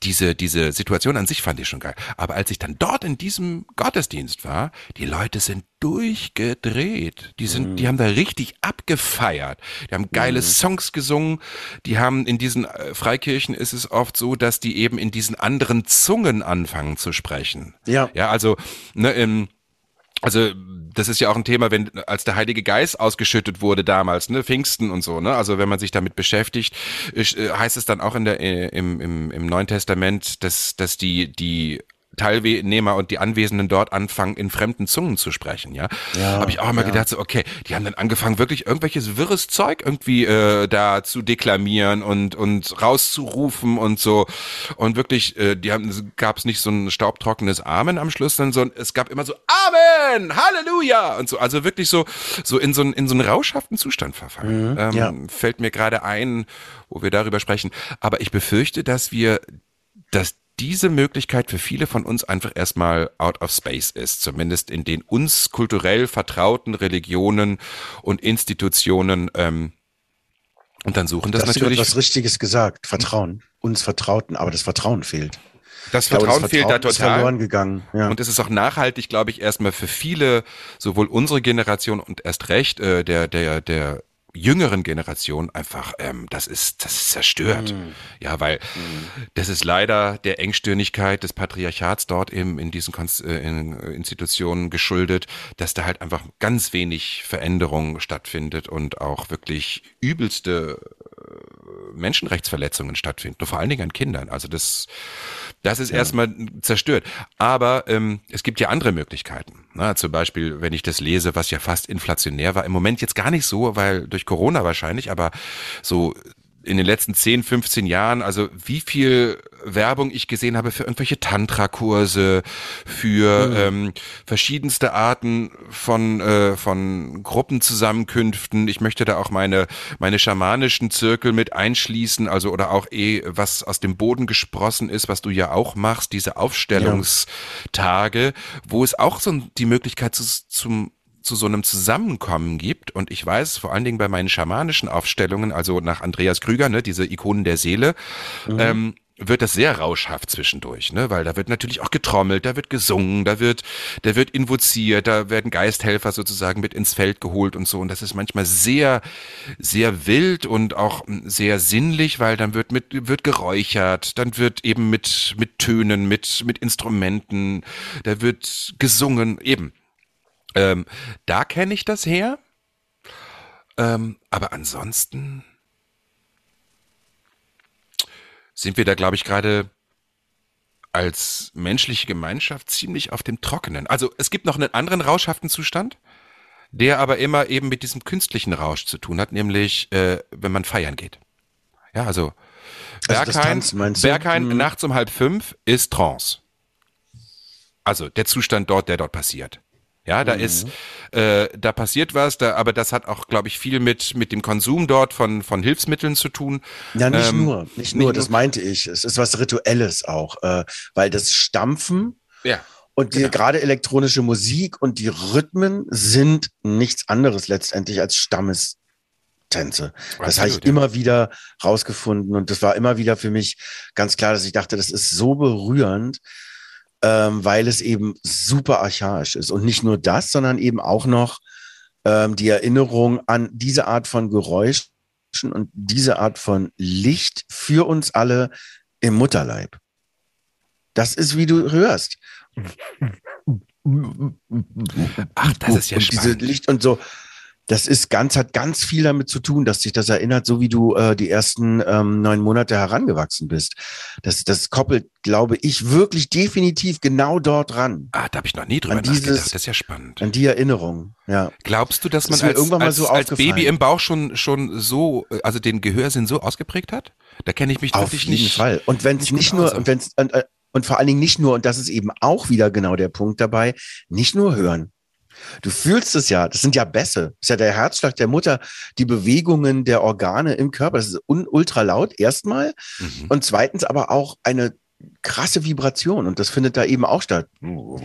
diese, diese Situation an sich fand ich schon geil. Aber als ich dann dort in diesem Gottesdienst war, die Leute sind durchgedreht. Die sind, mhm. die haben da richtig abgefeiert. Die haben geile mhm. Songs gesungen. Die haben in diesen äh, Freikirchen ist es oft so, dass die eben in diesen anderen Zungen anfangen zu sprechen. Ja. Ja, also, ne, im, also das ist ja auch ein Thema, wenn als der Heilige Geist ausgeschüttet wurde damals, ne, Pfingsten und so, ne? Also wenn man sich damit beschäftigt, äh, heißt es dann auch in der äh, im, im, im Neuen Testament, dass dass die die Teilnehmer und die Anwesenden dort anfangen, in fremden Zungen zu sprechen, ja. ja Habe ich auch immer ja. gedacht, so, okay, die haben dann angefangen, wirklich irgendwelches wirres Zeug irgendwie äh, da zu deklamieren und, und rauszurufen und so. Und wirklich, äh, die haben, gab es nicht so ein staubtrockenes Amen am Schluss, sondern es gab immer so Amen, Halleluja und so. Also wirklich so, so in so, in so einen rauschhaften Zustand verfallen. Mhm, ähm, ja. Fällt mir gerade ein, wo wir darüber sprechen. Aber ich befürchte, dass wir dass diese Möglichkeit für viele von uns einfach erstmal out of space ist, zumindest in den uns kulturell vertrauten Religionen und Institutionen. Ähm, und dann suchen das, das natürlich. Du hast was Richtiges gesagt. Vertrauen. Uns Vertrauten, aber das Vertrauen fehlt. Das Vertrauen, glaube, das Vertrauen fehlt da total. Ist verloren gegangen. Ja. Und es ist auch nachhaltig, glaube ich, erstmal für viele, sowohl unsere Generation und erst recht äh, der der der jüngeren Generation einfach, ähm, das ist, das ist zerstört. Mhm. Ja, weil mhm. das ist leider der Engstirnigkeit des Patriarchats dort eben in diesen Konst äh, in Institutionen geschuldet, dass da halt einfach ganz wenig Veränderung stattfindet und auch wirklich übelste Menschenrechtsverletzungen stattfinden, vor allen Dingen an Kindern. Also das, das ist ja. erstmal zerstört. Aber ähm, es gibt ja andere Möglichkeiten. Na, zum Beispiel, wenn ich das lese, was ja fast inflationär war, im Moment jetzt gar nicht so, weil durch Corona wahrscheinlich, aber so in den letzten 10, 15 Jahren, also wie viel Werbung ich gesehen habe für irgendwelche Tantra-Kurse, für mhm. ähm, verschiedenste Arten von, äh, von Gruppenzusammenkünften. Ich möchte da auch meine, meine schamanischen Zirkel mit einschließen, also oder auch eh, was aus dem Boden gesprossen ist, was du ja auch machst, diese Aufstellungstage, ja. wo es auch so die Möglichkeit zu, zum zu so einem Zusammenkommen gibt. Und ich weiß, vor allen Dingen bei meinen schamanischen Aufstellungen, also nach Andreas Krüger, ne, diese Ikonen der Seele, mhm. ähm, wird das sehr rauschhaft zwischendurch, ne? Weil da wird natürlich auch getrommelt, da wird gesungen, da wird, da wird invoziert, da werden Geisthelfer sozusagen mit ins Feld geholt und so. Und das ist manchmal sehr, sehr wild und auch sehr sinnlich, weil dann wird mit, wird geräuchert, dann wird eben mit, mit Tönen, mit, mit Instrumenten, da wird gesungen, eben. Ähm, da kenne ich das her. Ähm, aber ansonsten sind wir da, glaube ich, gerade als menschliche Gemeinschaft ziemlich auf dem Trockenen. Also es gibt noch einen anderen rauschhaften Zustand, der aber immer eben mit diesem künstlichen Rausch zu tun hat, nämlich äh, wenn man feiern geht. Ja, also, also Berghain, Berghain mhm. nachts um halb fünf ist Trance. Also der Zustand dort, der dort passiert. Ja, da mhm. ist, äh, da passiert was, da, aber das hat auch, glaube ich, viel mit mit dem Konsum dort von von Hilfsmitteln zu tun. Ja, nicht ähm, nur, nicht nur, das meinte ich. Es ist was Rituelles auch, äh, weil das Stampfen ja, und die genau. gerade elektronische Musik und die Rhythmen sind nichts anderes letztendlich als Stammestänze. Das habe ich ja. immer wieder rausgefunden und das war immer wieder für mich ganz klar, dass ich dachte, das ist so berührend ähm, weil es eben super archaisch ist. Und nicht nur das, sondern eben auch noch ähm, die Erinnerung an diese Art von Geräuschen und diese Art von Licht für uns alle im Mutterleib. Das ist, wie du hörst. Ach, das ist ja und spannend. Diese Licht und so das ist ganz, hat ganz viel damit zu tun, dass sich das erinnert, so wie du äh, die ersten ähm, neun Monate herangewachsen bist. Das, das koppelt, glaube ich, wirklich definitiv genau dort ran. Ah, da habe ich noch nie drüber an nachgedacht. Dieses, das ist ja spannend. An die Erinnerung, ja. Glaubst du, dass man das als, irgendwann mal als, so als Baby im Bauch schon, schon so, also den Gehörsinn so ausgeprägt hat? Da kenne ich mich Auf jeden nicht, Fall. Und wenn es nicht nur, und wenn es, und vor allen Dingen nicht nur, und das ist eben auch wieder genau der Punkt dabei, nicht nur hören. Du fühlst es ja, das sind ja Bässe, das ist ja der Herzschlag der Mutter, die Bewegungen der Organe im Körper, das ist ultra laut erstmal mhm. und zweitens aber auch eine krasse Vibration und das findet da eben auch statt. Du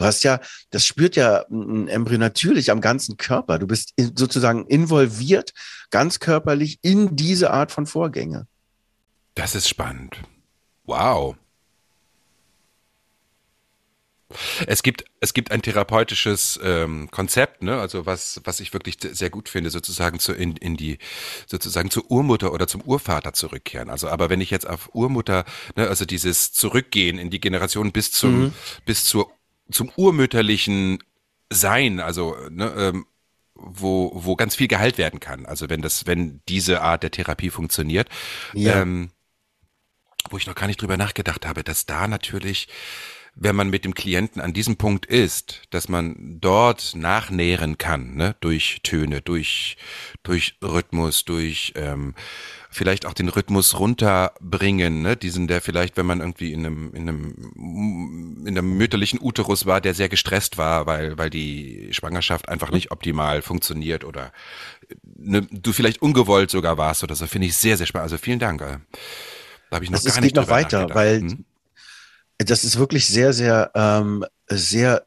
hast ja, das spürt ja ein Embryo natürlich am ganzen Körper. Du bist sozusagen involviert, ganz körperlich in diese Art von Vorgänge. Das ist spannend. Wow. Es gibt, es gibt ein therapeutisches ähm, Konzept, ne? also was, was ich wirklich sehr gut finde, sozusagen zu, in, in die, sozusagen zur Urmutter oder zum Urvater zurückkehren. Also, aber wenn ich jetzt auf Urmutter, ne, also dieses Zurückgehen in die Generation bis zum, mhm. bis zur, zum urmütterlichen Sein, also, ne, ähm, wo, wo ganz viel geheilt werden kann. Also wenn das, wenn diese Art der Therapie funktioniert, ja. ähm, wo ich noch gar nicht drüber nachgedacht habe, dass da natürlich wenn man mit dem Klienten an diesem Punkt ist, dass man dort nachnähren kann, ne, durch Töne, durch, durch Rhythmus, durch ähm, vielleicht auch den Rhythmus runterbringen, ne, diesen, der vielleicht, wenn man irgendwie in einem, in einem, in einem mütterlichen Uterus war, der sehr gestresst war, weil, weil die Schwangerschaft einfach nicht optimal funktioniert oder ne, du vielleicht ungewollt sogar warst oder so, finde ich sehr, sehr spannend. Also vielen Dank. Da habe ich noch das gar es nicht geht noch weiter, weil hm? Das ist wirklich sehr, sehr, ähm, sehr,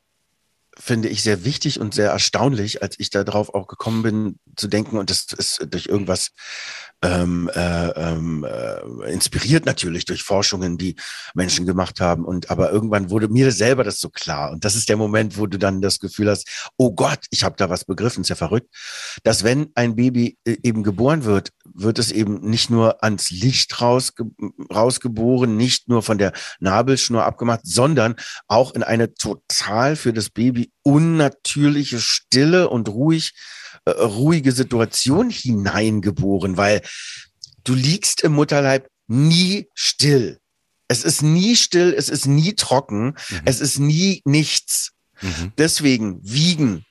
finde ich, sehr wichtig und sehr erstaunlich, als ich darauf auch gekommen bin, zu denken, und das ist durch irgendwas ähm, äh, ähm, äh, inspiriert natürlich durch Forschungen, die Menschen gemacht haben. Und aber irgendwann wurde mir selber das so klar. Und das ist der Moment, wo du dann das Gefühl hast, oh Gott, ich habe da was begriffen, ist ja verrückt, dass wenn ein Baby äh, eben geboren wird, wird es eben nicht nur ans Licht rausge rausgeboren, nicht nur von der Nabelschnur abgemacht, sondern auch in eine total für das Baby unnatürliche Stille und ruhig äh, ruhige Situation hineingeboren, weil du liegst im Mutterleib nie still. Es ist nie still, es ist nie trocken, mhm. es ist nie nichts. Mhm. Deswegen wiegen,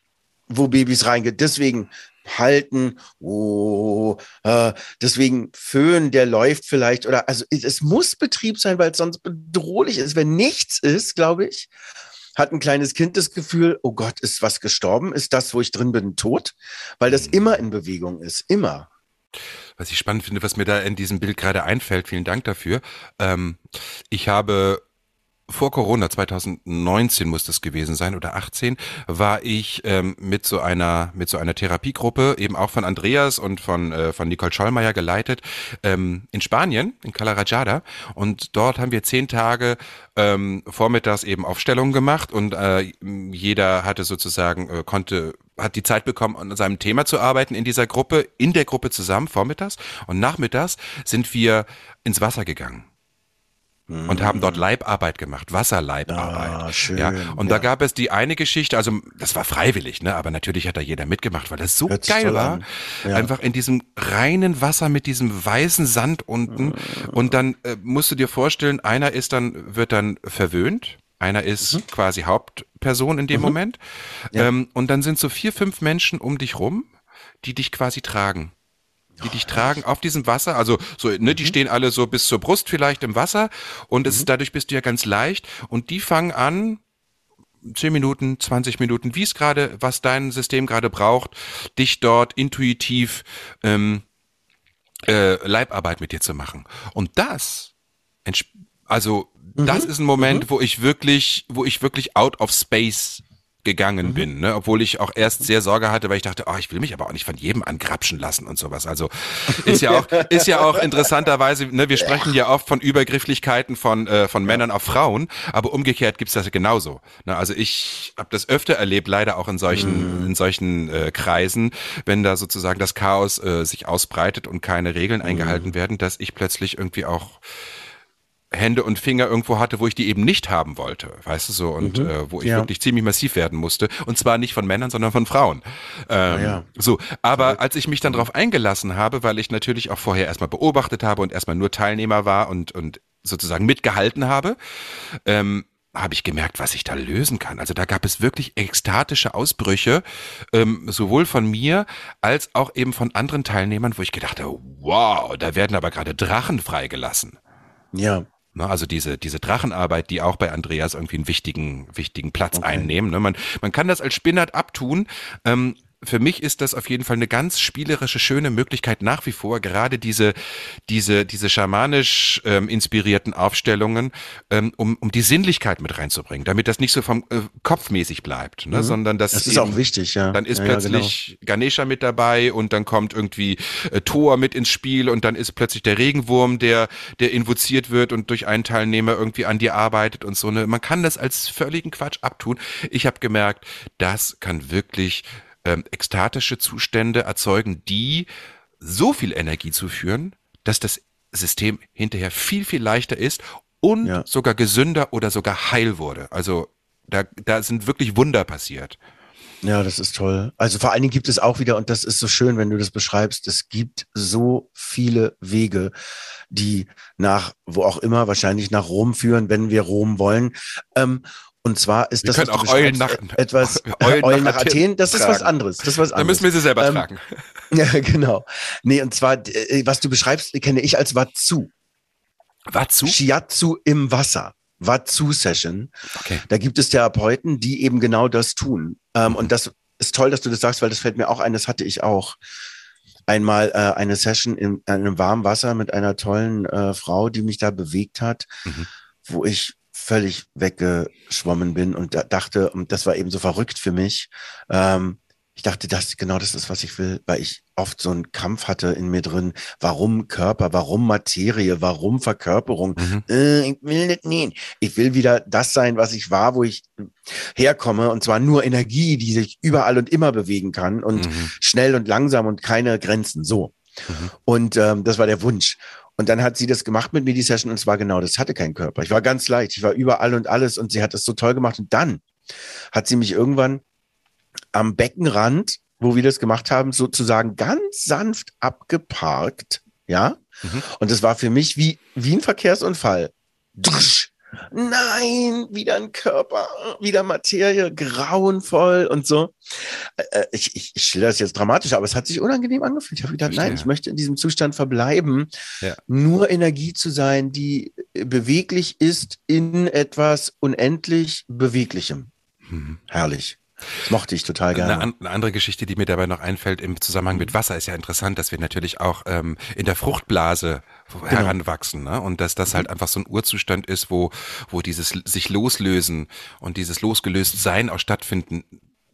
wo Babys reingehen, deswegen halten, oh, äh, deswegen Föhn, der läuft vielleicht oder also es muss Betrieb sein, weil es sonst bedrohlich ist. Wenn nichts ist, glaube ich, hat ein kleines Kind das Gefühl, oh Gott, ist was gestorben? Ist das, wo ich drin bin, tot? Weil das mhm. immer in Bewegung ist, immer. Was ich spannend finde, was mir da in diesem Bild gerade einfällt, vielen Dank dafür. Ähm, ich habe vor Corona, 2019 muss das gewesen sein oder 18, war ich ähm, mit so einer mit so einer Therapiegruppe eben auch von Andreas und von äh, von Nicole Schollmeier geleitet ähm, in Spanien in Calarajada und dort haben wir zehn Tage ähm, vormittags eben Aufstellungen gemacht und äh, jeder hatte sozusagen äh, konnte hat die Zeit bekommen, an seinem Thema zu arbeiten in dieser Gruppe, in der Gruppe zusammen, vormittags. Und nachmittags sind wir ins Wasser gegangen und haben dort Leibarbeit gemacht, Wasserleibarbeit. Ah, schön, ja, und ja. da gab es die eine Geschichte, also das war freiwillig, ne, aber natürlich hat da jeder mitgemacht, weil das so Hört geil war. Ja. Einfach in diesem reinen Wasser mit diesem weißen Sand unten und dann äh, musst du dir vorstellen, einer ist dann wird dann verwöhnt, einer ist mhm. quasi Hauptperson in dem mhm. Moment ja. ähm, und dann sind so vier, fünf Menschen um dich rum, die dich quasi tragen die dich tragen auf diesem Wasser. Also so, ne, die mhm. stehen alle so bis zur Brust vielleicht im Wasser und es ist, mhm. dadurch bist du ja ganz leicht und die fangen an, 10 Minuten, 20 Minuten, wie es gerade, was dein System gerade braucht, dich dort intuitiv ähm, äh, Leibarbeit mit dir zu machen. Und das, also das mhm. ist ein Moment, mhm. wo ich wirklich, wo ich wirklich out of space gegangen mhm. bin, ne? obwohl ich auch erst sehr Sorge hatte, weil ich dachte, oh, ich will mich aber auch nicht von jedem angrapschen lassen und sowas. Also ist ja auch ist ja auch interessanterweise, ne, wir sprechen ja oft von Übergrifflichkeiten von äh, von Männern auf Frauen, aber umgekehrt gibt's das genauso. Ne? Also ich habe das öfter erlebt, leider auch in solchen mhm. in solchen äh, Kreisen, wenn da sozusagen das Chaos äh, sich ausbreitet und keine Regeln mhm. eingehalten werden, dass ich plötzlich irgendwie auch Hände und Finger irgendwo hatte, wo ich die eben nicht haben wollte, weißt du so, und mhm. äh, wo ich ja. wirklich ziemlich massiv werden musste. Und zwar nicht von Männern, sondern von Frauen. Ähm, ja. So, aber als ich mich dann darauf eingelassen habe, weil ich natürlich auch vorher erstmal beobachtet habe und erstmal nur Teilnehmer war und, und sozusagen mitgehalten habe, ähm, habe ich gemerkt, was ich da lösen kann. Also da gab es wirklich ekstatische Ausbrüche, ähm, sowohl von mir als auch eben von anderen Teilnehmern, wo ich gedacht habe, wow, da werden aber gerade Drachen freigelassen. Ja. Ne, also diese, diese Drachenarbeit, die auch bei Andreas irgendwie einen wichtigen, wichtigen Platz okay. einnehmen. Ne? Man, man kann das als Spinnert abtun. Ähm, für mich ist das auf jeden Fall eine ganz spielerische, schöne Möglichkeit nach wie vor, gerade diese, diese, diese schamanisch ähm, inspirierten Aufstellungen, ähm, um, um die Sinnlichkeit mit reinzubringen, damit das nicht so vom äh, kopfmäßig bleibt, ne? Mhm. sondern dass das ist eben, auch wichtig, ja. Dann ist ja, plötzlich ja, genau. Ganesha mit dabei und dann kommt irgendwie äh, Thor mit ins Spiel und dann ist plötzlich der Regenwurm, der, der invoziert wird und durch einen Teilnehmer irgendwie an dir arbeitet und so. Ne? Man kann das als völligen Quatsch abtun. Ich habe gemerkt, das kann wirklich ähm, ekstatische Zustände erzeugen, die so viel Energie zuführen, dass das System hinterher viel, viel leichter ist und ja. sogar gesünder oder sogar heil wurde. Also da, da sind wirklich Wunder passiert. Ja, das ist toll. Also vor allen Dingen gibt es auch wieder, und das ist so schön, wenn du das beschreibst, es gibt so viele Wege, die nach, wo auch immer, wahrscheinlich nach Rom führen, wenn wir Rom wollen. Ähm, und zwar ist wir das auch Eulen nach, etwas Eulen, Eulen nach, nach Athen. Das tragen. ist was anderes. Das ist was anderes. Da müssen wir sie selber ähm, tragen. Ja, genau. Nee, und zwar, äh, was du beschreibst, kenne ich als Watsu. Watsu? Shiatsu im Wasser. Watsu-Session. Okay. Da gibt es Therapeuten, die eben genau das tun. Ähm, mhm. Und das ist toll, dass du das sagst, weil das fällt mir auch ein, das hatte ich auch. Einmal äh, eine Session in einem warmen Wasser mit einer tollen äh, Frau, die mich da bewegt hat, mhm. wo ich völlig weggeschwommen bin und dachte, und das war eben so verrückt für mich. Ähm, ich dachte, das genau das ist, was ich will, weil ich oft so einen Kampf hatte in mir drin. Warum Körper? Warum Materie? Warum Verkörperung? Mhm. Äh, ich will nicht nähen. Ich will wieder das sein, was ich war, wo ich herkomme. Und zwar nur Energie, die sich überall und immer bewegen kann und mhm. schnell und langsam und keine Grenzen. So. Mhm. Und ähm, das war der Wunsch. Und dann hat sie das gemacht mit mir, die Session, und es war genau, das hatte keinen Körper. Ich war ganz leicht, ich war überall und alles und sie hat das so toll gemacht. Und dann hat sie mich irgendwann am Beckenrand, wo wir das gemacht haben, sozusagen ganz sanft abgeparkt. Ja. Mhm. Und das war für mich wie, wie ein Verkehrsunfall. Dusch, nein, wieder ein Körper, wieder Materie, grauenvoll und so. Ich, ich, ich schilder das jetzt dramatisch, aber es hat sich unangenehm angefühlt. Ich habe gedacht, nein, ich möchte in diesem Zustand verbleiben, ja. nur Energie zu sein, die beweglich ist in etwas unendlich Beweglichem. Mhm. Herrlich. Das mochte ich total gerne. Eine, eine, andere Geschichte, die mir dabei noch einfällt im Zusammenhang mit Wasser, ist ja interessant, dass wir natürlich auch ähm, in der Fruchtblase genau. heranwachsen ne? und dass das halt mhm. einfach so ein Urzustand ist, wo, wo dieses sich loslösen und dieses losgelöst Sein auch stattfinden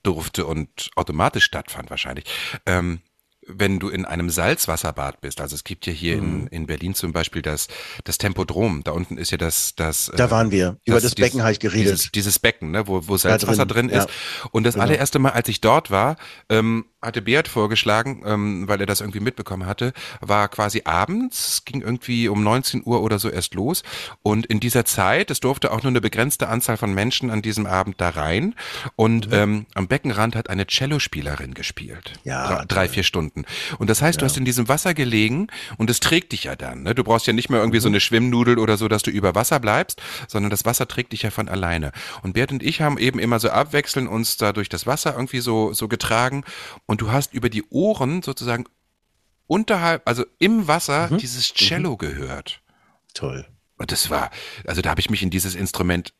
durfte und automatisch stattfand wahrscheinlich. Ähm, wenn du in einem Salzwasserbad bist, also es gibt ja hier mhm. in, in Berlin zum Beispiel das, das Tempodrom, da unten ist ja das, das Da waren wir, über das, das Becken habe ich geredet. Dieses, dieses Becken, ne, wo, wo Salzwasser drin, drin ist. Ja. Und das genau. allererste Mal, als ich dort war, ähm, hatte Beat vorgeschlagen, ähm, weil er das irgendwie mitbekommen hatte, war quasi abends, ging irgendwie um 19 Uhr oder so erst los. Und in dieser Zeit, es durfte auch nur eine begrenzte Anzahl von Menschen an diesem Abend da rein. Und mhm. ähm, am Beckenrand hat eine Cellospielerin gespielt. Ja. Drei, vier Stunden. Und das heißt, ja. du hast in diesem Wasser gelegen und es trägt dich ja dann. Ne? Du brauchst ja nicht mehr irgendwie mhm. so eine Schwimmnudel oder so, dass du über Wasser bleibst, sondern das Wasser trägt dich ja von alleine. Und Bert und ich haben eben immer so abwechselnd uns da durch das Wasser irgendwie so, so getragen und du hast über die Ohren sozusagen unterhalb, also im Wasser, mhm. dieses Cello mhm. gehört. Toll. Und das war, also da habe ich mich in dieses Instrument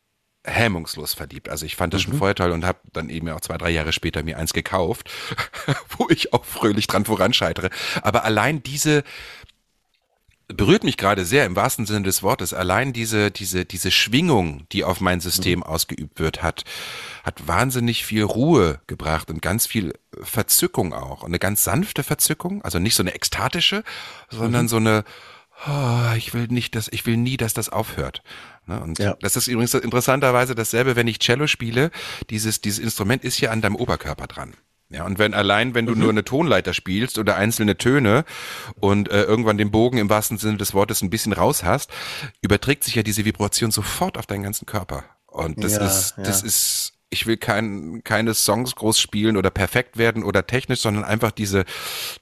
hemmungslos verliebt. Also ich fand das mhm. schon vorher toll und habe dann eben auch zwei, drei Jahre später mir eins gekauft, wo ich auch fröhlich dran voranscheitere. Aber allein diese, berührt mich gerade sehr im wahrsten Sinne des Wortes. Allein diese, diese, diese Schwingung, die auf mein System mhm. ausgeübt wird, hat, hat wahnsinnig viel Ruhe gebracht und ganz viel Verzückung auch. Und eine ganz sanfte Verzückung, also nicht so eine ekstatische, sondern mhm. so eine, oh, ich will nicht, dass, ich will nie, dass das aufhört. Ne? Und ja. das ist übrigens interessanterweise dasselbe, wenn ich Cello spiele. Dieses, dieses Instrument ist hier an deinem Oberkörper dran. Ja, und wenn allein, wenn du mhm. nur eine Tonleiter spielst oder einzelne Töne und äh, irgendwann den Bogen im wahrsten Sinne des Wortes ein bisschen raus hast, überträgt sich ja diese Vibration sofort auf deinen ganzen Körper. Und das ja, ist, das ja. ist, ich will kein, keine Songs groß spielen oder perfekt werden oder technisch, sondern einfach diese,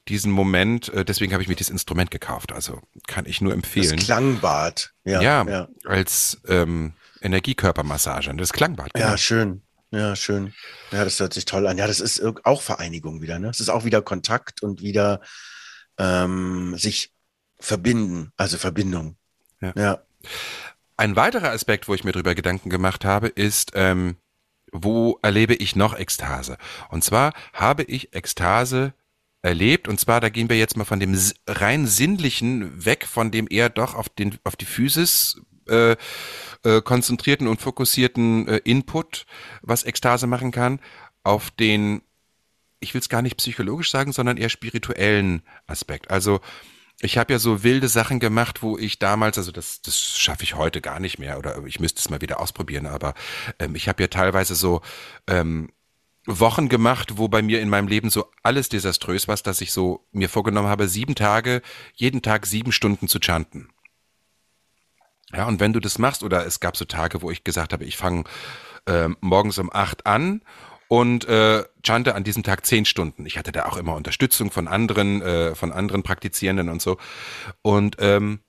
diesen Moment, äh, deswegen habe ich mir dieses Instrument gekauft. Also kann ich nur empfehlen. Das Klangbad, ja. Ja, ja. als ähm, Energiekörpermassage. Das Klangbad. Genau. Ja, schön. Ja, schön. Ja, das hört sich toll an. Ja, das ist auch Vereinigung wieder, ne? Es ist auch wieder Kontakt und wieder ähm, sich verbinden, also Verbindung. Ja. ja. Ein weiterer Aspekt, wo ich mir drüber Gedanken gemacht habe, ist, ähm, wo erlebe ich noch Ekstase? Und zwar habe ich Ekstase erlebt. Und zwar, da gehen wir jetzt mal von dem rein sinnlichen weg, von dem eher doch auf den auf die Physis äh, äh, konzentrierten und fokussierten äh, Input, was Ekstase machen kann, auf den, ich will es gar nicht psychologisch sagen, sondern eher spirituellen Aspekt. Also ich habe ja so wilde Sachen gemacht, wo ich damals, also das, das schaffe ich heute gar nicht mehr oder ich müsste es mal wieder ausprobieren, aber ähm, ich habe ja teilweise so ähm, Wochen gemacht, wo bei mir in meinem Leben so alles desaströs war, dass ich so mir vorgenommen habe, sieben Tage, jeden Tag sieben Stunden zu chanten. Ja, und wenn du das machst, oder es gab so Tage, wo ich gesagt habe, ich fange äh, morgens um acht an und äh, chante an diesem Tag zehn Stunden. Ich hatte da auch immer Unterstützung von anderen, äh, von anderen Praktizierenden und so. Und ähm,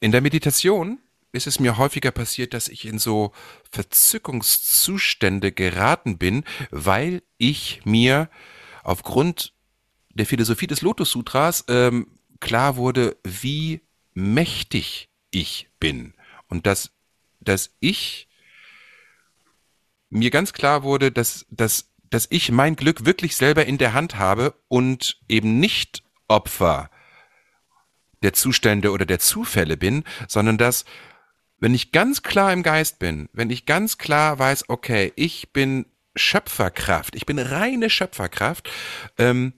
in der Meditation ist es mir häufiger passiert, dass ich in so Verzückungszustände geraten bin, weil ich mir aufgrund der Philosophie des Lotus Sutras ähm, klar wurde, wie mächtig ich bin. Und dass, dass ich mir ganz klar wurde, dass, dass, dass ich mein Glück wirklich selber in der Hand habe und eben nicht Opfer der Zustände oder der Zufälle bin, sondern dass wenn ich ganz klar im Geist bin, wenn ich ganz klar weiß, okay, ich bin Schöpferkraft, ich bin reine Schöpferkraft, ähm,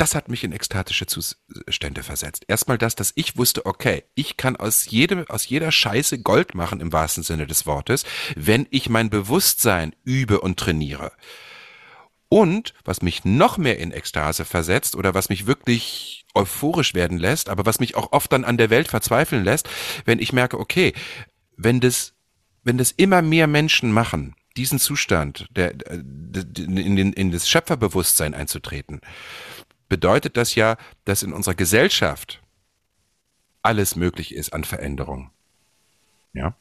das hat mich in ekstatische Zustände versetzt. Erstmal das, dass ich wusste, okay, ich kann aus jedem, aus jeder Scheiße Gold machen im wahrsten Sinne des Wortes, wenn ich mein Bewusstsein übe und trainiere. Und was mich noch mehr in Ekstase versetzt oder was mich wirklich euphorisch werden lässt, aber was mich auch oft dann an der Welt verzweifeln lässt, wenn ich merke, okay, wenn das, wenn das immer mehr Menschen machen, diesen Zustand, der, in, den, in das Schöpferbewusstsein einzutreten, bedeutet das ja, dass in unserer Gesellschaft alles möglich ist an Veränderung. Ja.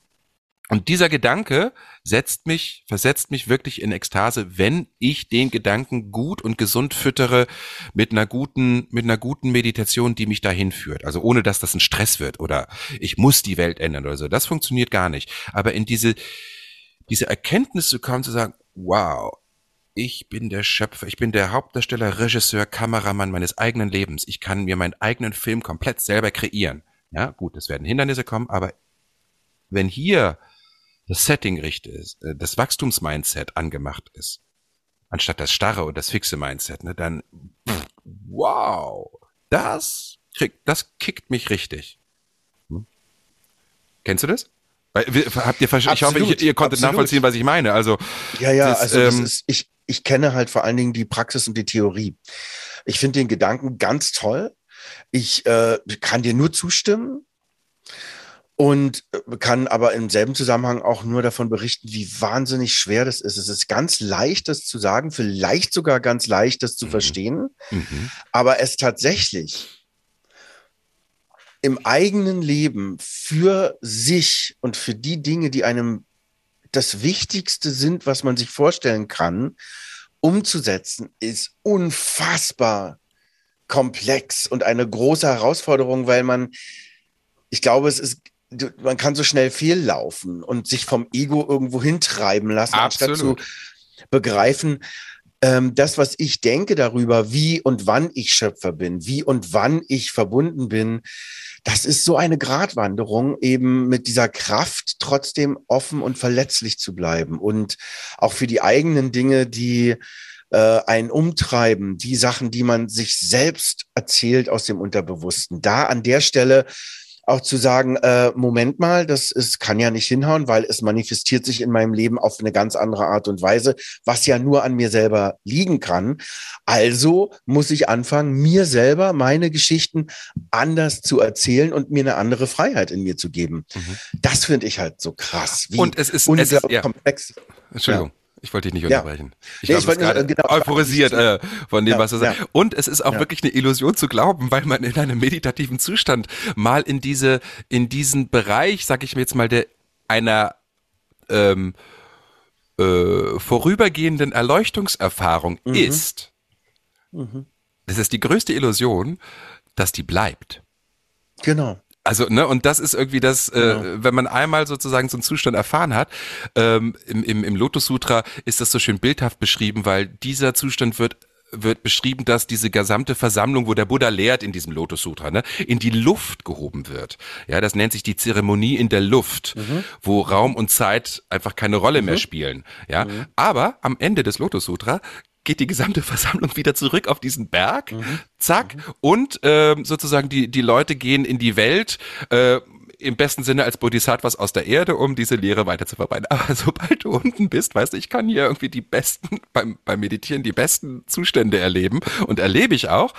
Und dieser Gedanke setzt mich, versetzt mich wirklich in Ekstase, wenn ich den Gedanken gut und gesund füttere mit einer guten, mit einer guten Meditation, die mich dahin führt. Also ohne, dass das ein Stress wird oder ich muss die Welt ändern oder so. Das funktioniert gar nicht. Aber in diese, diese Erkenntnis zu kommen, zu sagen, wow, ich bin der Schöpfer, ich bin der Hauptdarsteller, Regisseur, Kameramann meines eigenen Lebens. Ich kann mir meinen eigenen Film komplett selber kreieren. Ja, gut, es werden Hindernisse kommen, aber wenn hier das Setting richtig ist, äh, das Wachstumsmindset angemacht ist, anstatt das starre und das fixe Mindset, ne, dann wow, das kriegt, das kickt mich richtig. Hm? Kennst du das? Habt ihr Ich hoffe, ich, ihr konntet absolut. nachvollziehen, was ich meine. Also ja, ja. Das, also ähm, ist, ich ich kenne halt vor allen Dingen die Praxis und die Theorie. Ich finde den Gedanken ganz toll. Ich äh, kann dir nur zustimmen und äh, kann aber im selben Zusammenhang auch nur davon berichten, wie wahnsinnig schwer das ist. Es ist ganz leicht, das zu sagen, vielleicht sogar ganz leicht, das zu mhm. verstehen, mhm. aber es tatsächlich im eigenen Leben für sich und für die Dinge, die einem das Wichtigste sind, was man sich vorstellen kann, umzusetzen, ist unfassbar komplex und eine große Herausforderung, weil man, ich glaube, es ist man kann so schnell fehllaufen und sich vom Ego irgendwo hintreiben lassen, Absolut. anstatt zu begreifen, ähm, das, was ich denke darüber, wie und wann ich Schöpfer bin, wie und wann ich verbunden bin, das ist so eine Gratwanderung, eben mit dieser Kraft trotzdem offen und verletzlich zu bleiben und auch für die eigenen Dinge, die äh, einen umtreiben, die Sachen, die man sich selbst erzählt aus dem Unterbewussten. Da an der Stelle auch zu sagen, äh, Moment mal, das ist, kann ja nicht hinhauen, weil es manifestiert sich in meinem Leben auf eine ganz andere Art und Weise, was ja nur an mir selber liegen kann. Also muss ich anfangen, mir selber meine Geschichten anders zu erzählen und mir eine andere Freiheit in mir zu geben. Mhm. Das finde ich halt so krass. Wie und es ist, es ist ja. komplex. Entschuldigung. Ja. Ich wollte dich nicht unterbrechen. Ja. Ich, nee, ich wollte gerade genau, euphorisiert äh, von dem, ja, was du sagst. Ja. Und es ist auch wirklich eine Illusion zu glauben, weil man in einem meditativen Zustand mal in diese, in diesen Bereich, sag ich mir jetzt mal, der einer ähm, äh, vorübergehenden Erleuchtungserfahrung mhm. ist. Mhm. Das ist die größte Illusion, dass die bleibt. Genau. Also, ne, und das ist irgendwie das, Genau. äh, wenn man einmal sozusagen so einen Zustand erfahren hat, ähm, im, im, im Lotus Sutra ist das so schön bildhaft beschrieben, weil dieser Zustand wird wird beschrieben, dass diese gesamte Versammlung, wo der Buddha lehrt in diesem Lotus Sutra, ne, in die Luft gehoben wird. Ja, das nennt sich die Zeremonie in der Luft, wo Raum und Zeit einfach keine Rolle mehr spielen. Ja, aber am Ende des Lotus Sutra geht die gesamte Versammlung wieder zurück auf diesen Berg, zack, und ähm, sozusagen die, die Leute gehen in die Welt, äh, im besten Sinne als Bodhisattvas aus der Erde, um diese Lehre weiter zu verbreiten. Aber sobald du unten bist, weißt du, ich kann hier irgendwie die besten, beim, beim Meditieren die besten Zustände erleben und erlebe ich auch.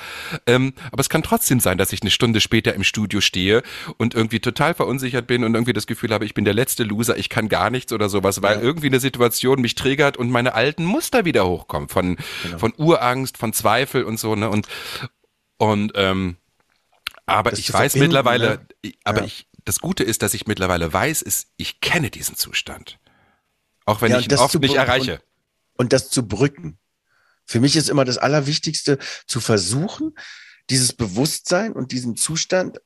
Ähm, aber es kann trotzdem sein, dass ich eine Stunde später im Studio stehe und irgendwie total verunsichert bin und irgendwie das Gefühl habe, ich bin der letzte Loser, ich kann gar nichts oder sowas, weil irgendwie eine Situation mich triggert und meine alten Muster wieder hochkommen von, von Urangst, von Zweifel und so, ne? Und, und ähm, aber Das ich weiß verbinden, mittlerweile, ne? aber Ja. ich, das Gute ist, dass ich mittlerweile weiß, ist, ich kenne diesen Zustand. Auch wenn Ja, ich ihn das oft nicht erreiche. und das zu brücken. Für mich ist immer das Allerwichtigste zu versuchen, dieses Bewusstsein und diesen Zustand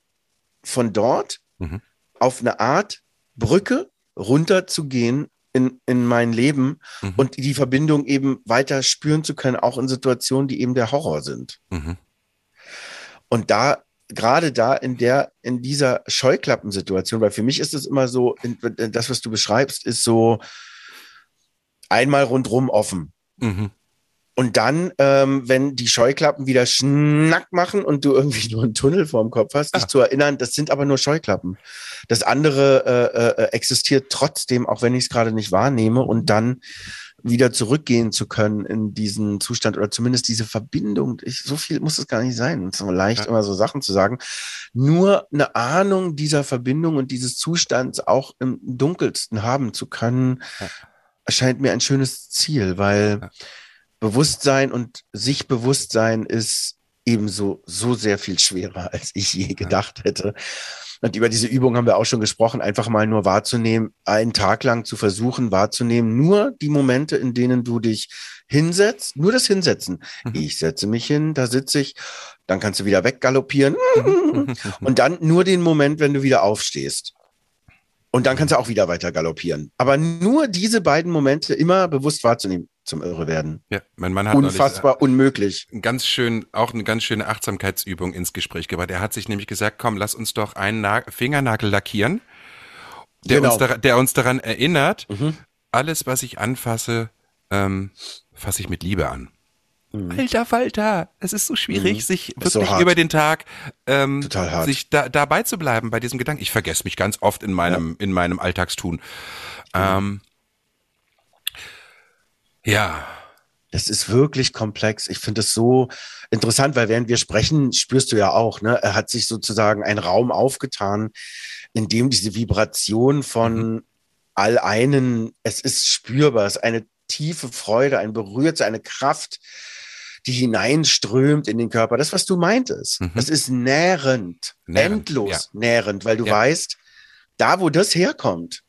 von dort Mhm. auf eine Art Brücke runterzugehen in, in mein Leben Mhm. und die Verbindung eben weiter spüren zu können, auch in Situationen, die eben der Horror sind. Mhm. Und da, gerade da in der, in dieser Scheuklappensituation, weil für mich ist es immer so, das, was du beschreibst, ist so einmal rundrum offen. Mhm. Und dann, ähm, wenn die Scheuklappen wieder schnack machen und du irgendwie nur einen Tunnel vorm Kopf hast, dich Ah. zu erinnern, das sind aber nur Scheuklappen. Das andere äh, äh, existiert trotzdem, auch wenn ich es gerade nicht wahrnehme und dann wieder zurückgehen zu können in diesen Zustand oder zumindest diese Verbindung. Ich, so viel muss es gar nicht sein. Es ist so leicht, Ja. immer so Sachen zu sagen. Nur eine Ahnung dieser Verbindung und dieses Zustands auch im dunkelsten haben zu können, Ja. erscheint mir ein schönes Ziel, weil Ja. Bewusstsein und sich Bewusstsein ist ebenso so sehr viel schwerer, als ich je gedacht hätte. Und über diese Übung haben wir auch schon gesprochen, einfach mal nur wahrzunehmen, einen Tag lang zu versuchen wahrzunehmen, nur die Momente, in denen du dich hinsetzt, nur das Hinsetzen. Mhm. Ich setze mich hin, da sitze ich, dann kannst du wieder weggaloppieren Mhm. und dann nur den Moment, wenn du wieder aufstehst. Und dann kannst du auch wieder weiter galoppieren. Aber nur diese beiden Momente immer bewusst wahrzunehmen, zum Irre werden. Ja, mein Mann hat Unfassbar unmöglich. ganz schön, auch eine ganz schöne Achtsamkeitsübung ins Gespräch gebracht. Er hat sich nämlich gesagt, komm, lass uns doch einen Na Fingernagel lackieren, der, Genau. uns daran, der uns daran erinnert, Mhm. alles, was ich anfasse, ähm, fasse ich mit Liebe an. Mhm. Alter Falter, es ist so schwierig, sich Ist so wirklich hart. über den Tag ähm, sich da, dabei zu bleiben bei diesem Gedanken. Ich vergesse mich ganz oft in meinem, in meinem Alltagstun. Ähm, ja, Das ist wirklich komplex. Ich finde es so interessant, weil während wir sprechen, spürst du ja auch, ne, er hat sich sozusagen ein Raum aufgetan, in dem diese Vibration von all einen, es ist spürbar, es ist eine tiefe Freude, ein Berührtsein, eine Kraft, die hineinströmt in den Körper. Das, was du meintest, Mhm. das ist nährend, Nährend, endlos ja. nährend, weil du Ja. weißt, da, wo das herkommt,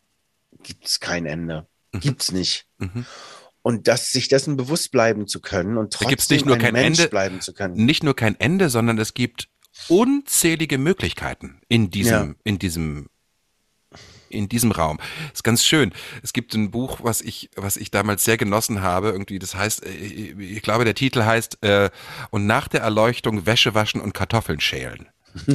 gibt es kein Ende. Mhm. Gibt's nicht. Mhm. Und das, sich dessen bewusst bleiben zu können und trotzdem gibt's nicht nur ein kein Mensch Ende- bleiben zu können. nicht nur kein Ende, sondern es gibt unzählige Möglichkeiten in diesem, Ja. in diesem, in diesem Raum. ist ganz schön. Es gibt ein Buch, was ich, was ich damals sehr genossen habe. Irgendwie, das heißt, äh, ich glaube, der Titel heißt äh, und nach der Erleuchtung Wäsche waschen und Kartoffeln schälen.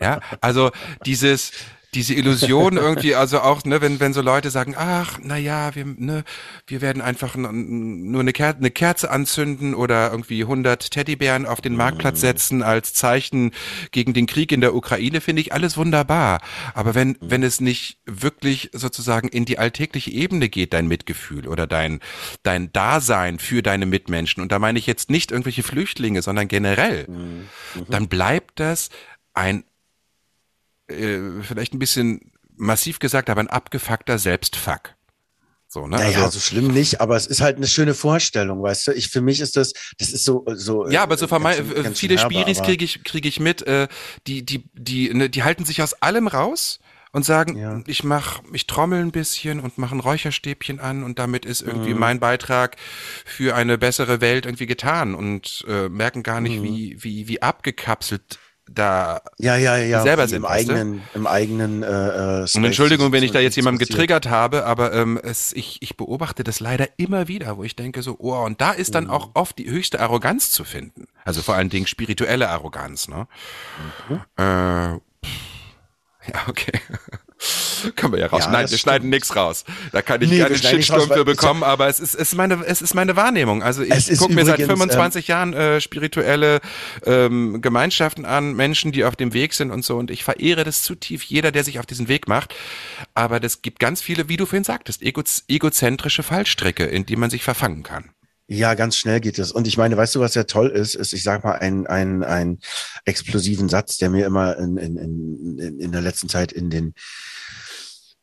ja, also dieses diese Illusion irgendwie, also auch, ne, wenn, wenn so Leute sagen, ach, na ja, wir, ne, wir werden einfach nur eine, Ker eine Kerze anzünden oder irgendwie 100 Teddybären auf den Marktplatz setzen als Zeichen gegen den Krieg in der Ukraine, finde ich alles wunderbar. Aber wenn, wenn es nicht wirklich sozusagen in die alltägliche Ebene geht, dein Mitgefühl oder dein, dein Dasein für deine Mitmenschen, und da meine ich jetzt nicht irgendwelche Flüchtlinge, sondern generell, dann bleibt das ein äh, vielleicht ein bisschen massiv gesagt, aber ein abgefuckter Selbstfuck. So, ne? Naja, also, so schlimm nicht, aber es ist halt eine schöne Vorstellung, weißt du? Ich, für mich ist das, das ist so, so. ja, aber so äh, ganz äh, ganz viele Spiris kriege ich, krieg ich mit, äh, die, die, die, ne, die halten sich aus allem raus und sagen, Ja. ich mach, ich trommel ein bisschen und mache ein Räucherstäbchen an und damit ist irgendwie Mhm. mein Beitrag für eine bessere Welt irgendwie getan und äh, merken gar nicht, Mhm. wie, wie, wie abgekapselt da ja, ja, ja, selber sind, im weißt du? eigenen, im eigenen äh, äh, Und Entschuldigung, wenn ich da jetzt jemanden getriggert habe, aber ähm, es, ich, ich beobachte das leider immer wieder, wo ich denke so, oh, und da ist dann Mhm. auch oft die höchste Arroganz zu finden. Also vor allen Dingen spirituelle Arroganz, ne? Mhm. Äh, ja, okay. Können wir ja raus. Ja, Nein, wir schneiden stimmt. nichts raus. Da kann ich Nee, wir gerne einen schneiden nicht Shitsturm für bekommen, aber es ist, es ist meine, es ist meine Wahrnehmung. Also ich gucke mir seit übrigens, 25 Jahren äh, spirituelle ähm, Gemeinschaften an, Menschen, die auf dem Weg sind und so. Und ich verehre das zu tief, jeder, der sich auf diesen Weg macht. Aber das gibt ganz viele, wie du vorhin sagtest, ego egozentrische Fallstricke, in die man sich verfangen kann. Ja, ganz schnell geht es. Und ich meine, weißt du, was ja toll ist, ist, ich sag mal, ein, ein, ein explosiven Satz, der mir immer in, in, in, in der letzten Zeit in den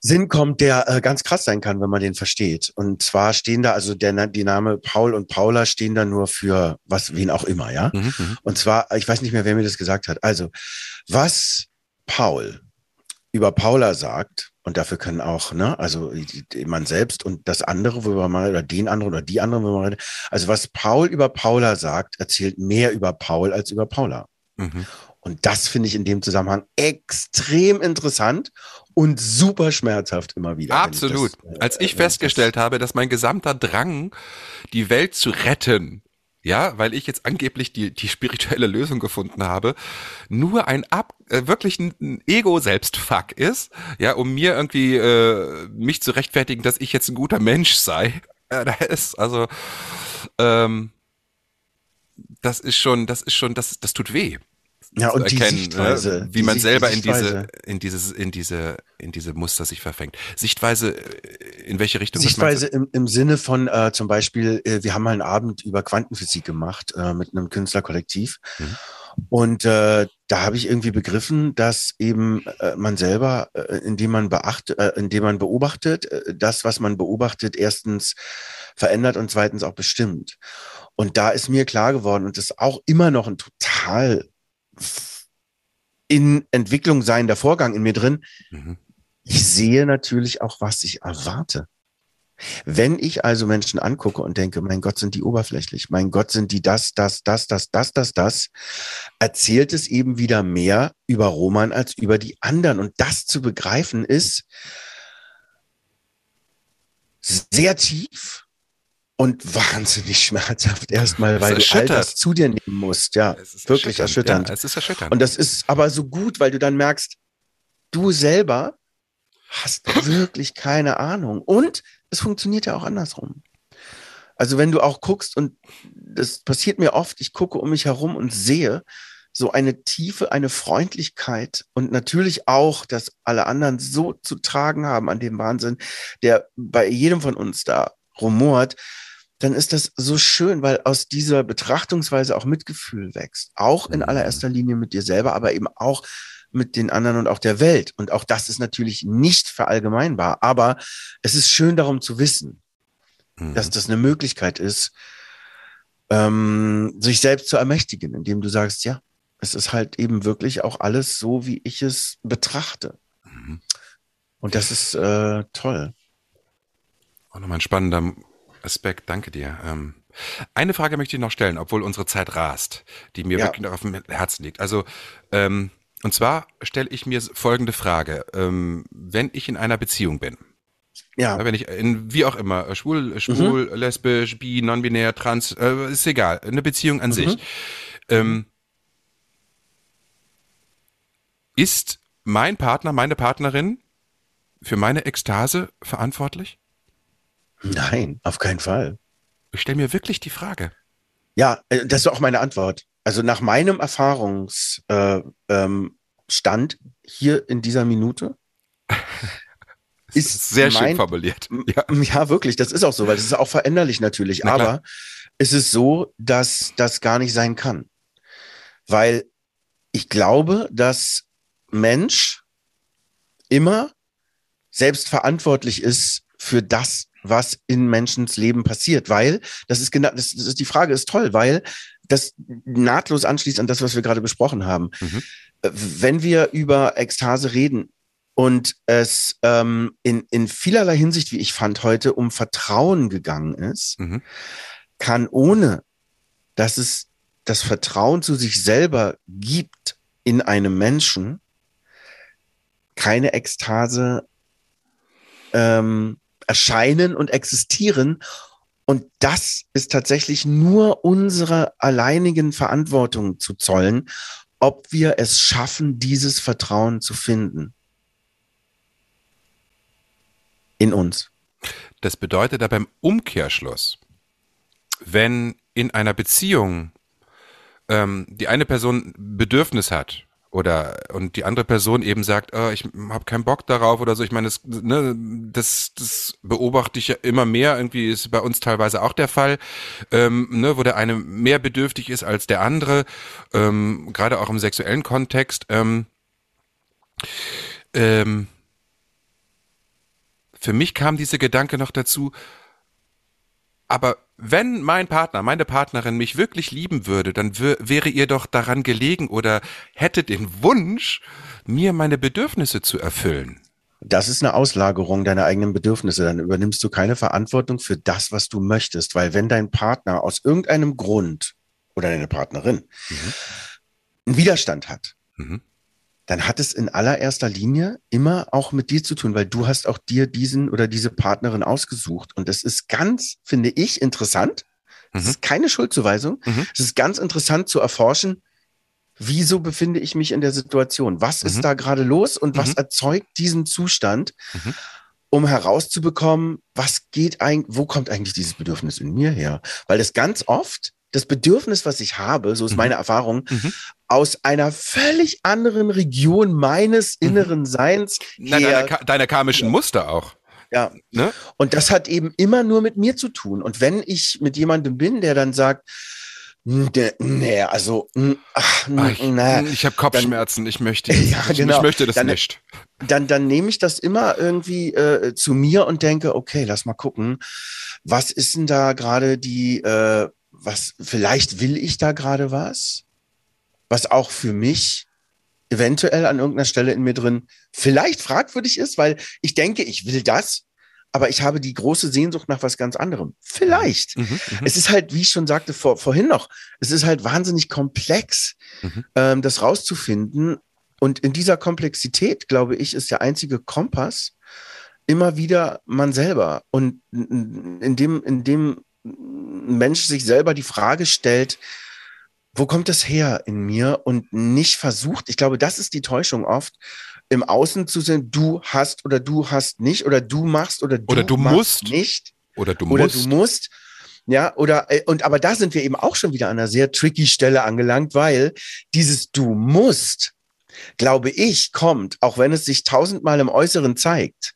Sinn kommt, der äh, ganz krass sein kann, wenn man den versteht. Und zwar stehen da, also der, die Name Paul und Paula stehen da nur für was, wen auch immer, ja? Mhm, mhm. Und zwar, ich weiß nicht mehr, wer mir das gesagt hat. Also, was Paul über Paula sagt, und dafür können auch, ne, also man selbst und das andere, worüber man, oder den anderen oder die anderen, worüber man redet. Also, was Paul über Paula sagt, erzählt mehr über Paul als über Paula. Mhm. Und das finde ich in dem Zusammenhang extrem interessant und super schmerzhaft immer wieder. wenn ich das, Absolut. äh, Als ich festgestellt habe, dass mein gesamter Drang, die Welt zu retten, ja, weil ich jetzt angeblich die, die spirituelle Lösung gefunden habe, nur ein ab, äh, wirklich ein, Ego-Selbstfuck ist, ja, um mir irgendwie äh, mich zu rechtfertigen, dass ich jetzt ein guter Mensch sei. Ja, da ist also, ähm, das ist schon, das ist schon, das, das tut weh. Ja, und erkennen, Sichtweise, ne? wie man Sicht- selber in diese, in dieses, in diese, in diese Muster sich verfängt. Sichtweise, äh, in welche Richtung? Sichtweise im, im Sinne von äh, zum Beispiel, äh, wir haben mal einen Abend über Quantenphysik gemacht äh, mit einem Künstlerkollektiv. Mhm. Und äh, da habe ich irgendwie begriffen, dass eben äh, man selber, äh, indem man beachtet, äh, indem man beobachtet, äh, das, was man beobachtet, erstens verändert und zweitens auch bestimmt. Und da ist mir klar geworden, und das ist auch immer noch ein total in Entwicklung seiender Vorgang in mir drin? Mhm. ich sehe natürlich auch, was ich erwarte. Wenn ich also Menschen angucke und denke, mein Gott, sind die oberflächlich, mein Gott, sind die das, das, das, das, das, das, das, erzählt es eben wieder mehr über Roman als über die anderen. Und das zu begreifen ist sehr tief und wahnsinnig schmerzhaft erstmal, weil du all das zu dir nehmen musst. Ja, Es ist wirklich erschütternd. Ja, es ist erschütternd. Und das ist aber so gut, weil du dann merkst, du selber hast wirklich keine Ahnung. Und es funktioniert ja auch andersrum. Also wenn du auch guckst, und das passiert mir oft, ich gucke um mich herum und sehe so eine Tiefe, eine Freundlichkeit und natürlich auch, dass alle anderen so zu tragen haben an dem Wahnsinn, der bei jedem von uns da rumort, dann ist das so schön, weil aus dieser Betrachtungsweise auch Mitgefühl wächst. Auch in Mhm. allererster Linie mit dir selber, aber eben auch mit den anderen und auch der Welt. Und auch das ist natürlich nicht verallgemeinbar, aber es ist schön darum zu wissen, Mhm. dass das eine Möglichkeit ist, ähm, sich selbst zu ermächtigen, indem du sagst, ja, es ist halt eben wirklich auch alles so, wie ich es betrachte. Mhm. Und das ist äh, toll. Auch nochmal ein spannender Aspekt, danke dir. Ähm, eine Frage möchte ich noch stellen, obwohl unsere Zeit rast, die mir Ja. wirklich noch auf dem Herzen liegt. Also, ähm, und zwar stelle ich mir folgende Frage. Ähm, wenn ich in einer Beziehung bin, Ja, wenn ich in, wie auch immer, äh, schwul, schwul, lesbisch, bi, non-binär, trans, äh, ist egal, eine Beziehung an sich, ähm, ist mein Partner, meine Partnerin für meine Ekstase verantwortlich? Nein, auf keinen Fall. Ich stelle mir wirklich die Frage. Ja, äh, das ist auch meine Antwort. Also nach meinem Erfahrungsstand äh, ähm, hier in dieser Minute ist Sehr schön mein, formuliert. Ja. Ja, wirklich, das ist auch so, weil das ist auch veränderlich natürlich. Na klar. Aber es ist so, dass das gar nicht sein kann. Weil ich glaube, dass Mensch immer selbst verantwortlich ist für das, was in Menschens Leben passiert. Weil, das ist genau, das, das ist die Frage ist toll, weil das nahtlos anschließt an das, was wir gerade besprochen haben. Mhm. Äh, Wenn wir über Ekstase reden, und es ähm, in, in vielerlei Hinsicht, wie ich fand, heute um Vertrauen gegangen ist, Mhm. kann ohne, dass es das Vertrauen zu sich selber gibt, in einem Menschen keine Ekstase ähm, erscheinen und existieren. Und das ist tatsächlich nur unserer alleinigen Verantwortung zu zollen, ob wir es schaffen, dieses Vertrauen zu finden. In uns. Das bedeutet aber im Umkehrschluss, wenn in einer Beziehung ähm, die eine Person Bedürfnis hat oder und die andere Person eben sagt, oh, ich habe keinen Bock darauf oder so. Ich meine, das, ne, das, das beobachte ich ja immer mehr. Irgendwie ist bei uns teilweise auch der Fall, ähm, ne, wo der eine mehr bedürftig ist als der andere, ähm, gerade auch im sexuellen Kontext. Ähm, ähm, für mich kam dieser Gedanke noch dazu, aber wenn mein Partner, meine Partnerin mich wirklich lieben würde, dann wäre ihr doch daran gelegen oder hätte den Wunsch, mir meine Bedürfnisse zu erfüllen. Das ist eine Auslagerung deiner eigenen Bedürfnisse. Dann übernimmst du keine Verantwortung für das, was du möchtest. Weil wenn dein Partner aus irgendeinem Grund oder deine Partnerin mhm. einen Widerstand hat, mhm dann hat es in allererster Linie immer auch mit dir zu tun, weil du hast auch dir diesen oder diese Partnerin ausgesucht. Und das ist ganz, finde ich, interessant. Es mhm. ist keine Schuldzuweisung. Mhm. Es ist ganz interessant zu erforschen, wieso befinde ich mich in der Situation? Was mhm. ist da gerade los und was mhm. erzeugt diesen Zustand? Mhm. um herauszubekommen, was geht eigentlich, wo kommt eigentlich dieses Bedürfnis in mir her? Weil das ganz oft das Bedürfnis, was ich habe, so ist mhm. meine Erfahrung, mhm. aus einer völlig anderen Region meines mhm. inneren Seins. Na, her, deiner, deiner karmischen ja. Muster auch. Ja. Ne? Und das hat eben immer nur mit mir zu tun. Und wenn ich mit jemandem bin, der dann sagt, hm, nee, also, hm, ach, hm, ach, ich, ich habe Kopfschmerzen, dann, ich möchte, ja, genau. ich möchte das dann, nicht. Dann, dann nehme ich das immer irgendwie äh, zu mir und denke, okay, lass mal gucken, was ist denn da gerade die, äh, was, vielleicht will ich da gerade was, was auch für mich eventuell an irgendeiner Stelle in mir drin vielleicht fragwürdig ist, weil ich denke, ich will das, aber ich habe die große Sehnsucht nach was ganz anderem. Vielleicht. Mhm, mhm, mhm. es ist halt, wie ich schon sagte vor, vorhin noch, es ist halt wahnsinnig komplex, mhm. ähm, das rauszufinden. Und in dieser Komplexität, glaube ich, ist der einzige Kompass immer wieder man selber. Und in dem, in dem ein Mensch sich selber die Frage stellt, wo kommt das her in mir und nicht versucht, ich glaube, das ist die Täuschung oft, im Außen zu sehen, du hast oder du hast nicht oder du machst oder du, oder du musst nicht oder du oder musst. du musst. Ja, oder äh, und aber da sind wir eben auch schon wieder an einer sehr tricky Stelle angelangt, weil dieses du musst glaube ich, kommt, auch wenn es sich tausendmal im Äußeren zeigt,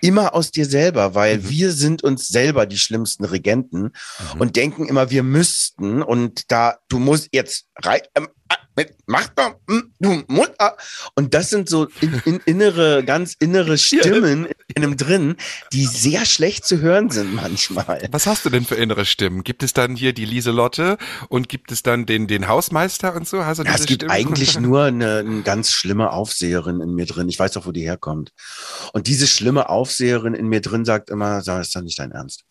immer aus dir selber, weil mhm. wir sind uns selber die schlimmsten Regenten mhm. und denken immer, wir müssten und da, du musst jetzt rein, ähm, mit, mach doch, hm, du Mutter. Und das sind so in, in, innere, ganz innere Stimmen in einem drin, die sehr schlecht zu hören sind manchmal. Was hast du denn für innere Stimmen? Gibt es dann hier die Lieselotte und gibt es dann den, den Hausmeister und so? Hast du ja, es gibt Stimmen? eigentlich nur eine, eine ganz schlimme Aufseherin in mir drin. Ich weiß doch, wo die herkommt. Und diese schlimme Aufseherin in mir drin sagt immer, sag, ist doch nicht dein Ernst.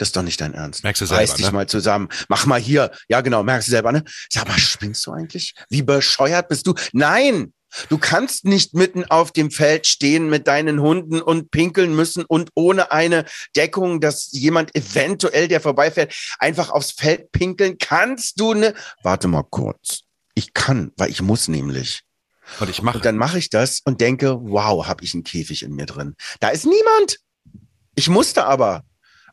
Das ist doch nicht dein Ernst. Merkst du selber, Reiß dich ne? mal zusammen. Mach mal hier. Ja, genau, merkst du selber, ne? Sag mal, spinnst du eigentlich? Wie bescheuert bist du? Nein! Du kannst nicht mitten auf dem Feld stehen mit deinen Hunden und pinkeln müssen und ohne eine Deckung, dass jemand eventuell, der vorbeifährt, einfach aufs Feld pinkeln. Kannst du ne? Warte mal kurz. Ich kann, weil ich muss nämlich. Und ich mache. Und dann mache ich das und denke, wow, habe ich einen Käfig in mir drin. Da ist niemand. Ich musste aber.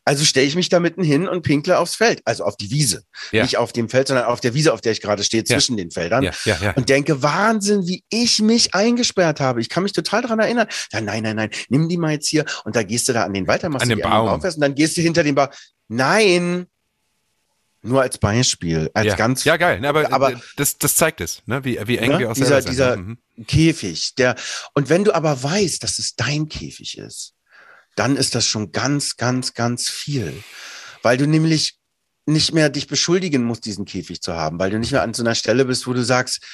Also stelle ich mich da mitten hin und pinkle aufs Feld, also auf die Wiese. Ja. Nicht auf dem Feld, sondern auf der Wiese, auf der ich gerade stehe, zwischen ja. den Feldern. Ja, und denke, Wahnsinn, wie ich mich eingesperrt habe. Ich kann mich total daran erinnern. Ja, nein, nein, nein, nimm die mal jetzt hier und da gehst du da an den machst an den Baum. Den und dann gehst du hinter den Baum. Nein, nur als Beispiel, als ja. ganz. Ja, geil. Aber, aber das, das zeigt es, ne? wie, wie eng ne? wir aus dieser, dieser mhm. Käfig, der. Und wenn du aber weißt, dass es dein Käfig ist, dann ist das schon ganz, ganz, ganz viel. Weil du nämlich nicht mehr dich beschuldigen musst, diesen Käfig zu haben, weil du nicht mehr an so einer Stelle bist, wo du sagst,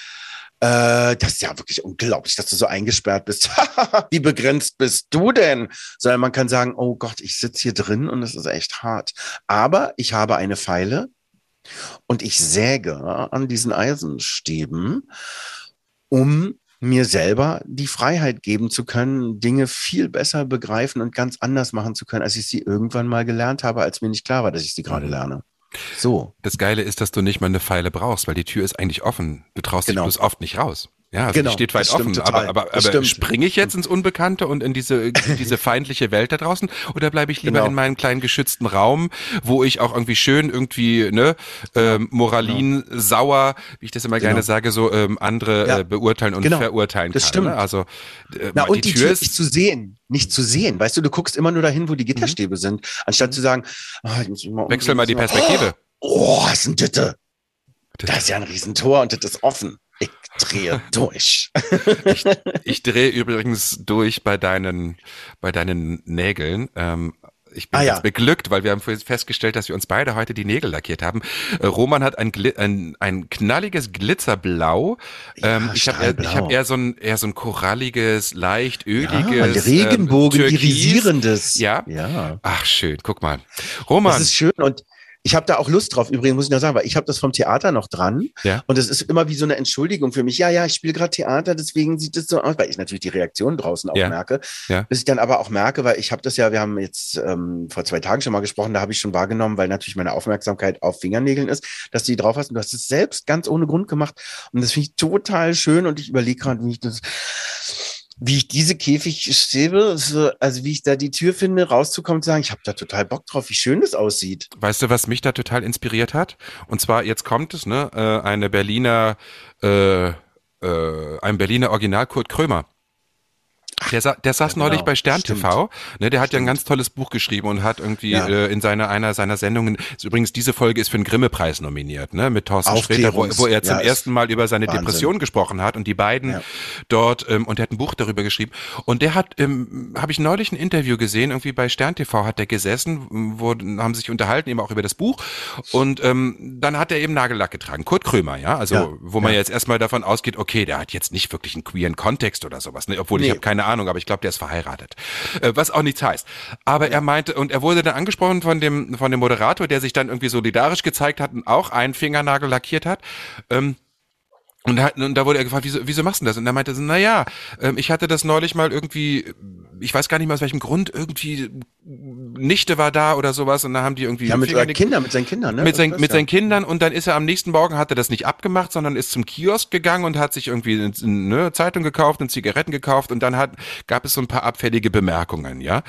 äh, das ist ja wirklich unglaublich, dass du so eingesperrt bist. Wie begrenzt bist du denn? Sondern man kann sagen, oh Gott, ich sitze hier drin und es ist echt hart. Aber ich habe eine Pfeile und ich säge an diesen Eisenstäben um mir selber die Freiheit geben zu können, Dinge viel besser begreifen und ganz anders machen zu können, als ich sie irgendwann mal gelernt habe, als mir nicht klar war, dass ich sie gerade lerne. So. Das Geile ist, dass du nicht mal eine Pfeile brauchst, weil die Tür ist eigentlich offen. Du traust Genau. dich bloß oft nicht raus. Ja, also Genau, die steht weit das offen. total. Aber, aber, Das aber springe ich jetzt ins Unbekannte und in diese, diese feindliche Welt da draußen? Oder bleibe ich lieber Genau. in meinem kleinen geschützten Raum, wo ich auch irgendwie schön irgendwie, ne, ähm, Moralin, sauer, wie ich das immer gerne Genau. sage, so ähm, andere Ja. äh, beurteilen und Genau. verurteilen Das kann. stimmt. Ne? Also äh, Na, und die, Tür, ist nicht zu sehen. Nicht zu sehen. Weißt du, du guckst immer nur dahin, wo die Mhm. Gitterstäbe sind, anstatt zu sagen, ah, ich muss mich mal Wechsel mal die. Perspektive. Oh, was ist denn? Das- Da ist ja ein Riesentor und das ist offen. Ich drehe durch. Ich drehe übrigens durch bei deinen, bei deinen Nägeln. Ähm, ich bin Ah, ja. beglückt, weil wir haben festgestellt, dass wir uns beide heute die Nägel lackiert haben. Äh, Roman hat ein, Gli ein, ein knalliges Glitzerblau. Ja, ähm, ich habe eher, ich hab eher so ein eher so ein koralliges, leicht Ja, öliges Regenbogen, ähm, irisierendes. Ja. Ja. Ach schön, guck mal. Roman, Das ist schön und ich habe da auch Lust drauf. Übrigens muss ich noch sagen, weil ich habe das vom Theater noch dran Ja. und es ist immer wie so eine Entschuldigung für mich. Ja, ja, ich spiele gerade Theater, deswegen sieht es so aus, weil ich natürlich die Reaktion draußen auch Ja. merke. Ja. Bis ich dann aber auch merke, weil ich habe das ja, wir haben jetzt ähm, vor zwei Tagen schon mal gesprochen, da habe ich schon wahrgenommen, weil natürlich meine Aufmerksamkeit auf Fingernägeln ist, dass du die drauf hast und du hast es selbst ganz ohne Grund gemacht und das finde ich total schön und ich überlege gerade, wie ich das wie ich diese Käfigstäbe, so, also wie ich da die Tür finde, rauszukommen zu sagen, ich habe da total Bock drauf, wie schön das aussieht. Weißt du, was mich da total inspiriert hat? Und zwar, jetzt kommt es, ne, äh, eine Berliner, äh, äh, ein Berliner Original Kurt Krömer. Der, sa der saß Ja, genau. neulich bei Stern Stimmt. TV, ne, der hat ja ein ganz tolles Buch geschrieben und hat irgendwie Ja. äh, in seiner einer seiner Sendungen, ist übrigens diese Folge ist für den Grimme-Preis nominiert, ne, mit Thorsten Sträter, wo, wo er zum ja, ersten Mal über seine Wahnsinn. Depression gesprochen hat und die beiden dort ähm, und der hat ein Buch darüber geschrieben und der hat, ähm, habe ich neulich ein Interview gesehen, irgendwie bei Stern TV hat der gesessen, wo haben sich unterhalten eben auch über das Buch und ähm, dann hat er eben Nagellack getragen, Kurt Krömer, ja, also wo man ja. jetzt erstmal davon ausgeht, okay, der hat jetzt nicht wirklich einen queeren Kontext oder sowas, ne? obwohl ich Nee. habe keine Ahnung, aber ich glaube, der ist verheiratet, äh, was auch nichts heißt. Aber er meinte und er wurde dann angesprochen von dem von dem Moderator, der sich dann irgendwie solidarisch gezeigt hat und auch einen Fingernagel lackiert hat. Ähm, und da, und da wurde er gefragt, wieso, wieso machst du das? Und er meinte so, na ja, ähm, ich hatte das neulich mal irgendwie, ich weiß gar nicht mehr aus welchem Grund, irgendwie Nichte war da oder sowas und da haben die irgendwie Ja, mit seinen Kindern, mit seinen Kindern, ne? mit, sein, Das mit ja. seinen Kindern und dann ist er am nächsten Morgen, hat er das nicht abgemacht, sondern ist zum Kiosk gegangen und hat sich irgendwie eine, eine Zeitung gekauft und Zigaretten gekauft und dann hat, gab es so ein paar abfällige Bemerkungen, ja.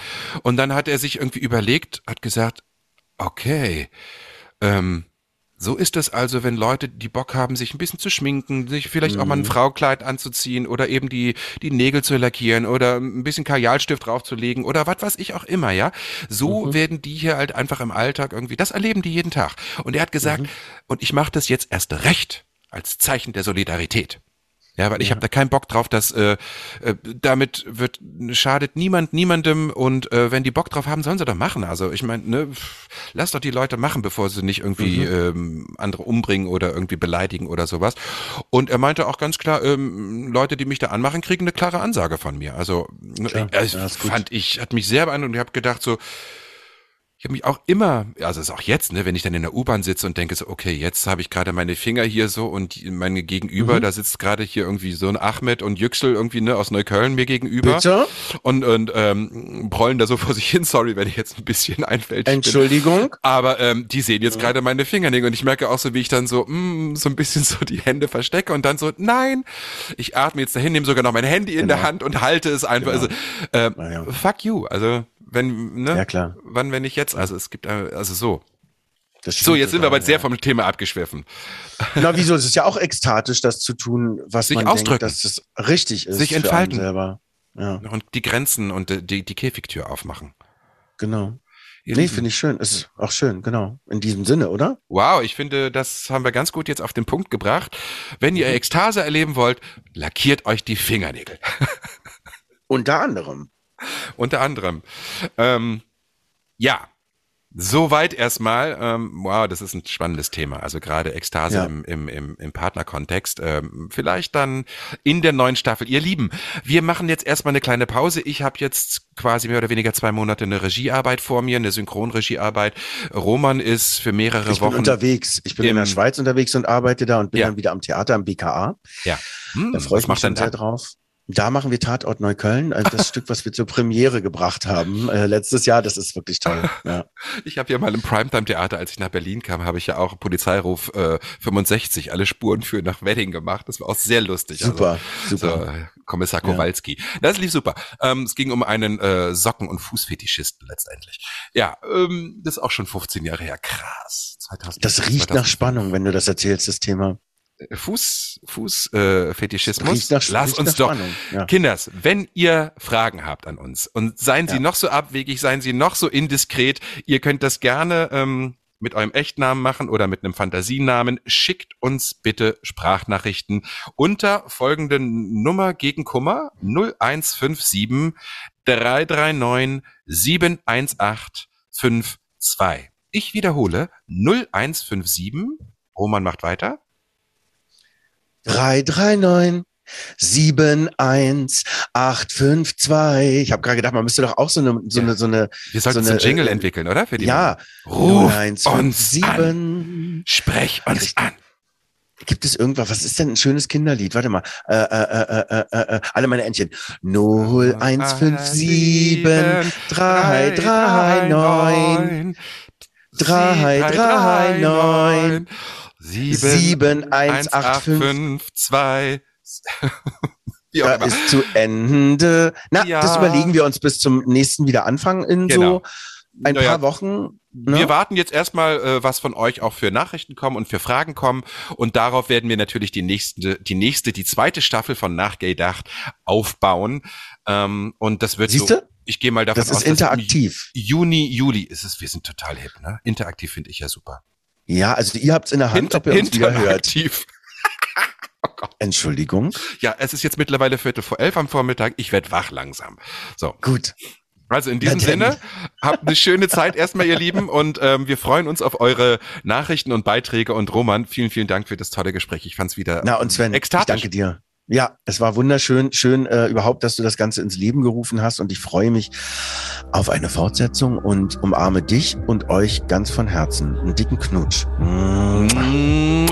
Und dann hat er sich irgendwie überlegt, hat gesagt, okay, ähm, so ist es also, wenn Leute, die Bock haben, sich ein bisschen zu schminken, sich vielleicht auch mal ein Fraukleid anzuziehen oder eben die, die Nägel zu lackieren oder ein bisschen Kajalstift draufzulegen oder was weiß ich auch immer, ja. So werden die hier halt einfach im Alltag irgendwie, das erleben die jeden Tag. Und er hat gesagt, und ich mache das jetzt erst recht als Zeichen der Solidarität. Ja, weil ich habe da keinen Bock drauf, dass äh, äh, damit wird schadet niemand niemandem und äh, wenn die Bock drauf haben, sollen sie doch machen. Also ich meine, ne, lass doch die Leute machen, bevor sie nicht irgendwie ähm, andere umbringen oder irgendwie beleidigen oder sowas. Und er meinte auch ganz klar, ähm, Leute, die mich da anmachen, kriegen eine klare Ansage von mir. Also äh, ja, gut. fand ich, hat mich sehr beeindruckt und ich habe gedacht so, habe mich auch immer, also es ist auch jetzt, ne, wenn ich dann in der U-Bahn sitze und denke so, okay, jetzt habe ich gerade meine Finger hier so und meine Gegenüber, da sitzt gerade hier irgendwie so ein Ahmed und Yüksel irgendwie ne aus Neukölln mir gegenüber Bitte? und und ähm, brollen da so vor sich hin. Sorry, wenn ich jetzt ein bisschen einfältig bin. Entschuldigung. Aber ähm, die sehen jetzt gerade meine Fingernägel und ich merke auch so, wie ich dann so mm, so ein bisschen so die Hände verstecke und dann so, nein, ich atme jetzt dahin, nehme sogar noch mein Handy in der Genau. Hand und halte es einfach. Also äh, ja. fuck you. Also wenn ne, Ja, klar. wann wenn nicht jetzt? Also es gibt äh, also so. Das So, jetzt sind wir aber total, sehr ja. vom Thema abgeschwiffen. Na, wieso? Es ist ja auch ekstatisch, das zu tun, was Sich man ausdrücken. denkt, dass es richtig ist. Sich entfalten. Selber. Ja, Und die Grenzen und äh, die, die Käfigtür aufmachen. genau. Ihr Nee, finde ich schön. Es ist auch schön, genau. In diesem Sinne, oder? Wow, ich finde, das haben wir ganz gut jetzt auf den Punkt gebracht. Wenn ihr Ekstase erleben wollt, lackiert euch die Fingernägel. Unter anderem. Unter anderem. Ähm, ja. Soweit erstmal. Ähm, wow, das ist ein spannendes Thema. Also gerade Ekstase Ja. im, im, im, im Partnerkontext. Ähm, vielleicht dann in der neuen Staffel. Ihr Lieben, wir machen jetzt erstmal eine kleine Pause. Ich habe jetzt quasi mehr oder weniger zwei Monate eine Regiearbeit vor mir, eine Synchronregiearbeit. Roman ist für mehrere Ich bin Wochen. unterwegs. Ich bin in der Schweiz unterwegs und arbeite da und bin Ja. dann wieder am Theater am BKA. ja. Hm, Da freue ich mich schon sehr drauf. Da machen wir Tatort Neukölln, äh, das Stück, was wir zur Premiere gebracht haben äh, letztes Jahr. Das ist wirklich toll. Ja. Ich habe ja mal im Primetime-Theater, als ich nach Berlin kam, habe ich ja auch Polizeiruf äh, 65, alle Spuren führen nach Wedding gemacht. Das war auch sehr lustig. Super, Also, super. So, äh, Kommissar Ja. Kowalski. Das lief super. Ähm, es ging um einen äh, Socken- und Fußfetischisten letztendlich. Ja, ähm, das ist auch schon 15 Jahre her. Krass. 2000, Das riecht nach Spannung, wenn du das erzählst, das Thema. Fuß, Fuß, äh, Fetischismus. Lass uns doch. Ja. Kinders, wenn ihr Fragen habt an uns und seien sie Ja. noch so abwegig, seien sie noch so indiskret, ihr könnt das gerne ähm, mit eurem Echtnamen machen oder mit einem Fantasienamen. Schickt uns bitte Sprachnachrichten unter folgenden Nummer gegen Kummer 0157 339 71852. Ich wiederhole 0157 Roman macht weiter. 339 71852. Ich habe gerade gedacht, man müsste doch auch so eine, so eine, so eine, Wir sollten So so einen eine, Jingle äh, entwickeln, oder? Für die ja, Ruf 0157. Sprech uns Richtig. an. Gibt es irgendwas? Was ist denn ein schönes Kinderlied? Warte mal. Äh, äh, äh, äh, äh, alle meine Entchen. 0157 339 339 7185. Wie auch Da immer. ist zu Ende. Na, Ja. das überlegen wir uns bis zum nächsten Wiederanfang in Genau. so ein Naja, paar Wochen. Ne? Wir warten jetzt erstmal, äh, was von euch auch für Nachrichten kommen und für Fragen kommen. Und darauf werden wir natürlich die nächste, die nächste, die zweite Staffel von Nachgedacht aufbauen. Ähm, und das wird Siehst so. Ich gehe mal davon Das aus, ist dass im interaktiv. Juni, Juli ist es. Wir sind total hip, ne? Interaktiv finde ich ja super. Ja, also ihr habt es in der Hand, ob ihr uns wieder hört. Interaktiv. Entschuldigung. Ja, es ist jetzt mittlerweile Viertel vor elf am Vormittag. Ich werd wach langsam. So, Gut. also in diesem denn. Sinne, habt eine schöne Zeit erstmal, ihr Lieben. Und ähm, wir freuen uns auf eure Nachrichten und Beiträge. Und Roman, vielen, vielen Dank für das tolle Gespräch. Ich fand's wieder Na und Sven, ich danke dir. Ja, es war wunderschön, schön äh, überhaupt, dass du das Ganze ins Leben gerufen hast und ich freue mich auf eine Fortsetzung und umarme dich und euch ganz von Herzen. Einen dicken Knutsch. Mm.